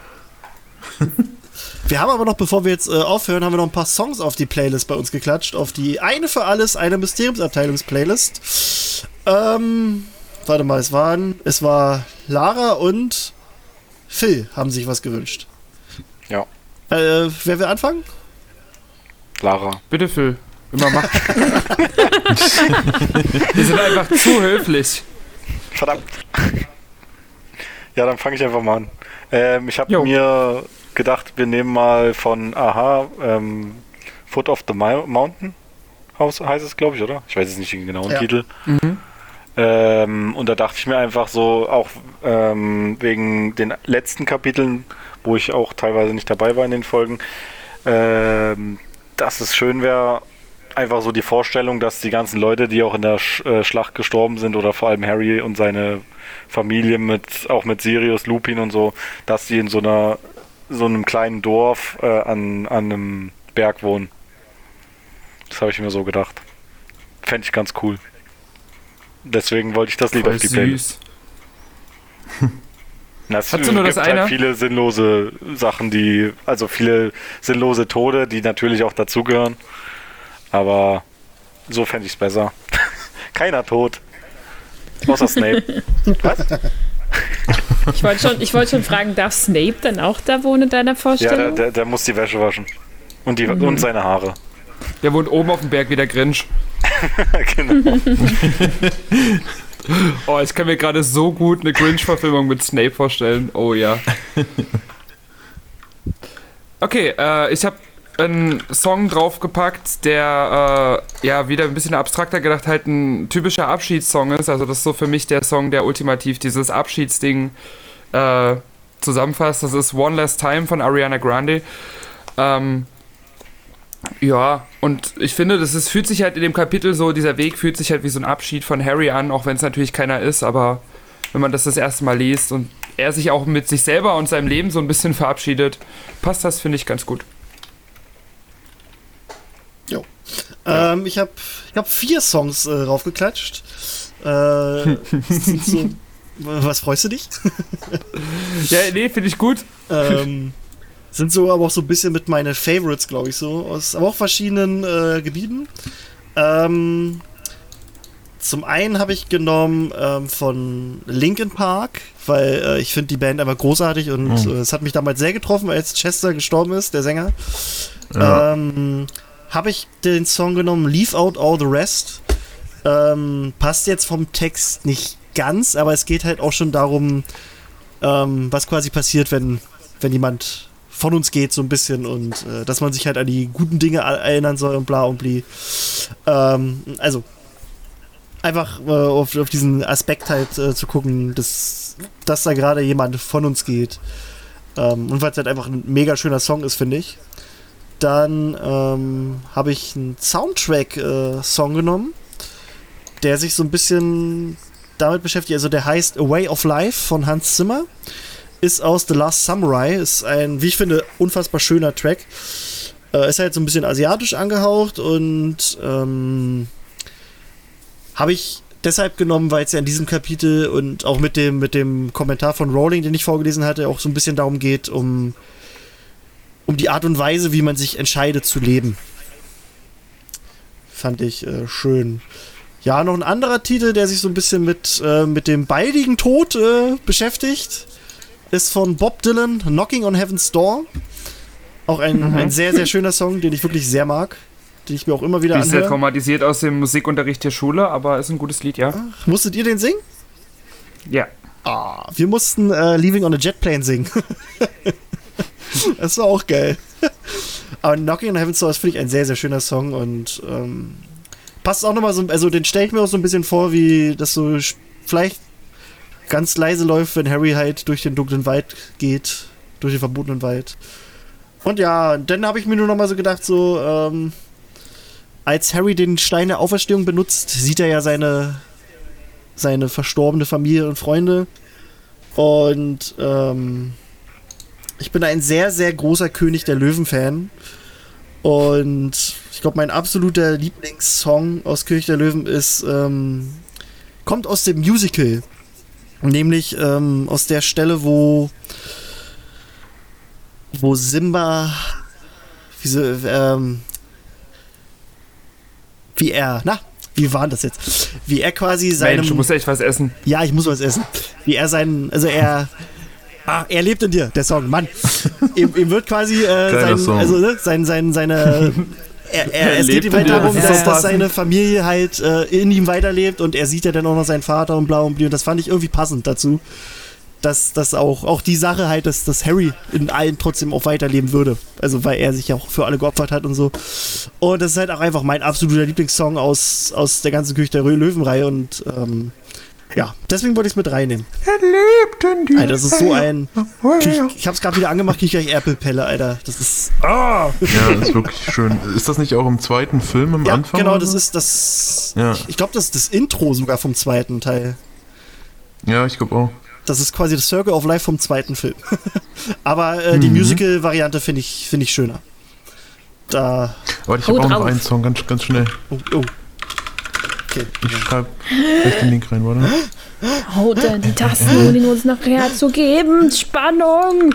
Wir haben aber noch, bevor wir jetzt äh, aufhören, haben wir noch ein paar Songs auf die Playlist bei uns geklatscht. Auf die eine für alles, eine Mysteriumsabteilungs-Playlist. Ähm, warte mal, es waren, es war Lara und Phil haben sich was gewünscht. Ja. Äh, wer will anfangen? Lara. Bitte, Phil. Immer machen. Wir sind einfach zu höflich. Verdammt. Ja, dann fange ich einfach mal an. Ähm, ich habe mir gedacht, wir nehmen mal von Aha ähm, Foot of the Mou- Mountain heißt es, glaube ich, oder? Ich weiß jetzt nicht den genauen Ja. Titel. Mhm. Ähm, und da dachte ich mir einfach so, auch ähm, wegen den letzten Kapiteln, wo ich auch teilweise nicht dabei war in den Folgen, ähm, dass es schön wäre, einfach so die Vorstellung, dass die ganzen Leute, die auch in der Sch äh, Schlacht gestorben sind, oder vor allem Harry und seine Familie mit, auch mit Sirius, Lupin und so, dass die in so einer, so einem kleinen Dorf äh, an, an einem Berg wohnen. Das habe ich mir so gedacht. Fände ich ganz cool. Deswegen wollte ich das Lied Voll auf die Playlist. süß. Na, Es Hast du nur gibt das halt eine? viele sinnlose Sachen, die, also viele sinnlose Tode, die natürlich auch dazugehören. Aber so fände ich es besser. Keiner tot. Außer Snape. Was? Ich wollte schon, ich wollte schon fragen, darf Snape dann auch da wohnen in deiner Ja, der, Vorstellung? der, der muss die Wäsche waschen. Und, die, und seine Haare. Der wohnt oben auf dem Berg wie der Grinch. genau. Oh, ich kann mir gerade so gut eine Grinch-Verfilmung mit Snape vorstellen. Oh ja. Okay, äh, ich habe einen Song draufgepackt, der äh, ja wieder ein bisschen abstrakter gedacht halt ein typischer Abschiedssong ist. Also das ist so für mich der Song, der ultimativ dieses Abschiedsding äh, zusammenfasst. Das ist One Last Time von Ariana Grande. Ähm, ja, und ich finde, das ist, fühlt sich halt in dem Kapitel so, dieser Weg fühlt sich halt wie so ein Abschied von Harry an, auch wenn es natürlich keiner ist, aber wenn man das das erste Mal liest und er sich auch mit sich selber und seinem Leben so ein bisschen verabschiedet, passt das, finde ich, ganz gut. Ähm, ich habe ich hab vier Songs äh, raufgeklatscht. Äh, so, was freust du dich? Ja, nee, finde ich gut. ähm, sind so aber auch so ein bisschen mit meine Favorites, glaube ich, so, aus aber auch verschiedenen äh, Gebieten. Ähm, zum einen habe ich genommen ähm, von Linkin Park, weil äh, ich finde die Band einfach großartig und Mhm. äh, es hat mich damals sehr getroffen, als Chester gestorben ist, der Sänger. Ja. Ähm, habe ich den Song genommen, Leave Out All the Rest. Ähm, passt jetzt vom Text nicht ganz, aber es geht halt auch schon darum, ähm, was quasi passiert, wenn, wenn jemand von uns geht, so ein bisschen und äh, dass man sich halt an die guten Dinge er- erinnern soll und bla und bli. Ähm, also, einfach äh, auf, auf diesen Aspekt halt äh, zu gucken, dass, dass da gerade jemand von uns geht. Ähm, und weil es halt einfach ein mega schöner Song ist, finde ich. Dann ähm, habe ich einen Soundtrack-Song genommen, der sich so ein bisschen damit beschäftigt. Also der heißt A Way of Life von Hans Zimmer. Ist aus The Last Samurai. Ist ein, wie ich finde, unfassbar schöner Track. Äh, ist halt so ein bisschen asiatisch angehaucht und ähm, habe ich deshalb genommen, weil es ja in diesem Kapitel und auch mit dem, mit dem Kommentar von Rowling, den ich vorgelesen hatte, auch so ein bisschen darum geht, um, um die Art und Weise, wie man sich entscheidet zu leben. Fand ich äh, schön. Ja, noch ein anderer Titel, der sich so ein bisschen mit, äh, mit dem baldigen Tod äh, beschäftigt, ist von Bob Dylan, Knocking on Heaven's Door. Auch ein, Mhm. ein sehr, sehr schöner Song, den ich wirklich sehr mag, den ich mir auch immer wieder Die ist anhöre. traumatisiert aus dem Musikunterricht der Schule, aber ist ein gutes Lied, ja. Ach, musstet ihr den singen? Ja. Ah, wir mussten äh, Leaving on a Jet Plane singen. das war auch geil. Aber Knocking on Heaven's Door ist, finde ich, ein sehr, sehr schöner Song und ähm, passt auch nochmal so, also den stelle ich mir auch so ein bisschen vor, wie das so vielleicht ganz leise läuft, wenn Harry halt durch den dunklen Wald geht, durch den verbotenen Wald. Und ja, dann habe ich mir nur noch mal so gedacht, so, ähm, als Harry den Stein der Auferstehung benutzt, sieht er ja seine, seine verstorbene Familie und Freunde. Und ähm, ich bin ein sehr, sehr großer König der Löwen-Fan. Und ich glaube, mein absoluter Lieblingssong aus König der Löwen ist, ähm, kommt aus dem Musical. Nämlich ähm, aus der Stelle, wo, wo Simba, wie, so, ähm, wie er, na, wie war das jetzt? Wie er quasi seinem. Mensch, du musst echt was essen. Ja, ich muss was essen. Wie er seinen, also er, ah, er lebt in dir, der Song, Mann. ihm, ihm wird quasi äh, sein, also ne, sein, sein, seine, er, er, Er es geht ihm halt darum, das dass, dass seine Familie halt äh, in ihm weiterlebt und er sieht ja dann auch noch seinen Vater und blau und blü und das fand ich irgendwie passend dazu. Dass, dass auch, auch die Sache halt, dass, dass Harry in allen trotzdem auch weiterleben würde. Also weil er sich ja auch für alle geopfert hat und so. Und das ist halt auch einfach mein absoluter Lieblingssong aus, aus der ganzen Küche der Löwenreihe und ähm, ja, deswegen wollte ich es mit reinnehmen. Er lebt in dir. Alter, das ist so ein. Ich, ich hab's gerade wieder angemacht, krieg ich gleich Erpelpelle, Alter. Das ist. Ah! Ja, das ist wirklich schön. Ist das nicht auch im zweiten Film am Ja, Anfang? genau, das ist das. Ja. Ich glaube, das ist das Intro sogar vom zweiten Teil. Ja, ich glaube auch. Das ist quasi das Circle of Life vom zweiten Film. Aber äh, die Mhm. Musical-Variante finde ich, find ich schöner. Da. Aber ich habe auch noch einen Song, ganz, ganz schnell. Oh, oh. Okay. Ich schreibe gleich den Link rein, warte. Haut er die Tasten, um ihn uns nachher zu geben. Spannung!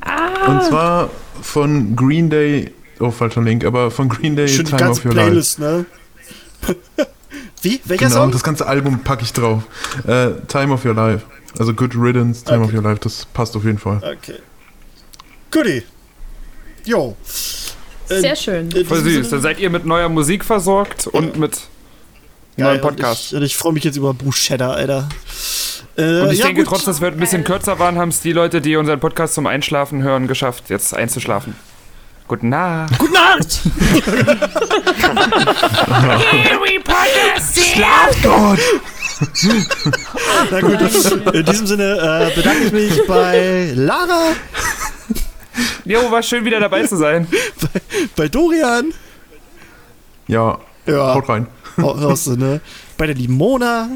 Ah! Und zwar von Green Day, oh, falscher Link, aber von Green Day Schön die Time ganze of Your Life. Playlist, ne? Wie? Welcher Genau, Song? das ganze Album packe ich drauf. Äh, Time of Your Life. Also Good Riddance, Time of Okay. Your Life, das passt auf jeden Fall. Okay. Goodie. Jo. Äh, Sehr schön. in Voll süß. Dann seid ihr mit neuer Musik versorgt und mit Geil, neuen Podcast. Und ich, ich freue mich jetzt über Bruce Cheddar, Alter. Äh, Und ich ja, denke, gut. trotz dass wir ein bisschen kürzer waren, haben es die Leute, die unseren Podcast zum Einschlafen hören, geschafft, jetzt einzuschlafen. Guten Nacht. Gute Nacht! Schlaf Gott! Na gut, in diesem Sinne äh, bedanke ich mich bei Lara, Jo, war schön wieder dabei zu sein. bei Dorian, Ja, ja, haut rein. Raus, ne? bei der lieben Mona,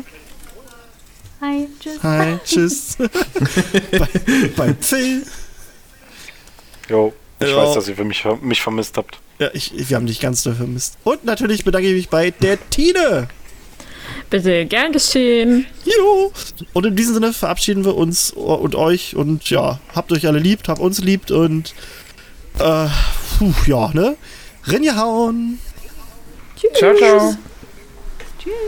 Hi, tschüss. hi, tschüss, bei, bei Phil, Jo, ich Ja. weiß, dass ihr für mich, mich vermisst habt. ja, ich, wir haben dich ganz doll vermisst. Und natürlich bedanke ich mich bei der Tine. Bitte, gern geschehen. Jo. Und in diesem Sinne verabschieden wir uns und euch und ja, habt euch alle liebt, habt uns liebt und äh, puh, ja, ne? Rinja hauen. Ciao, ciao. Cheers.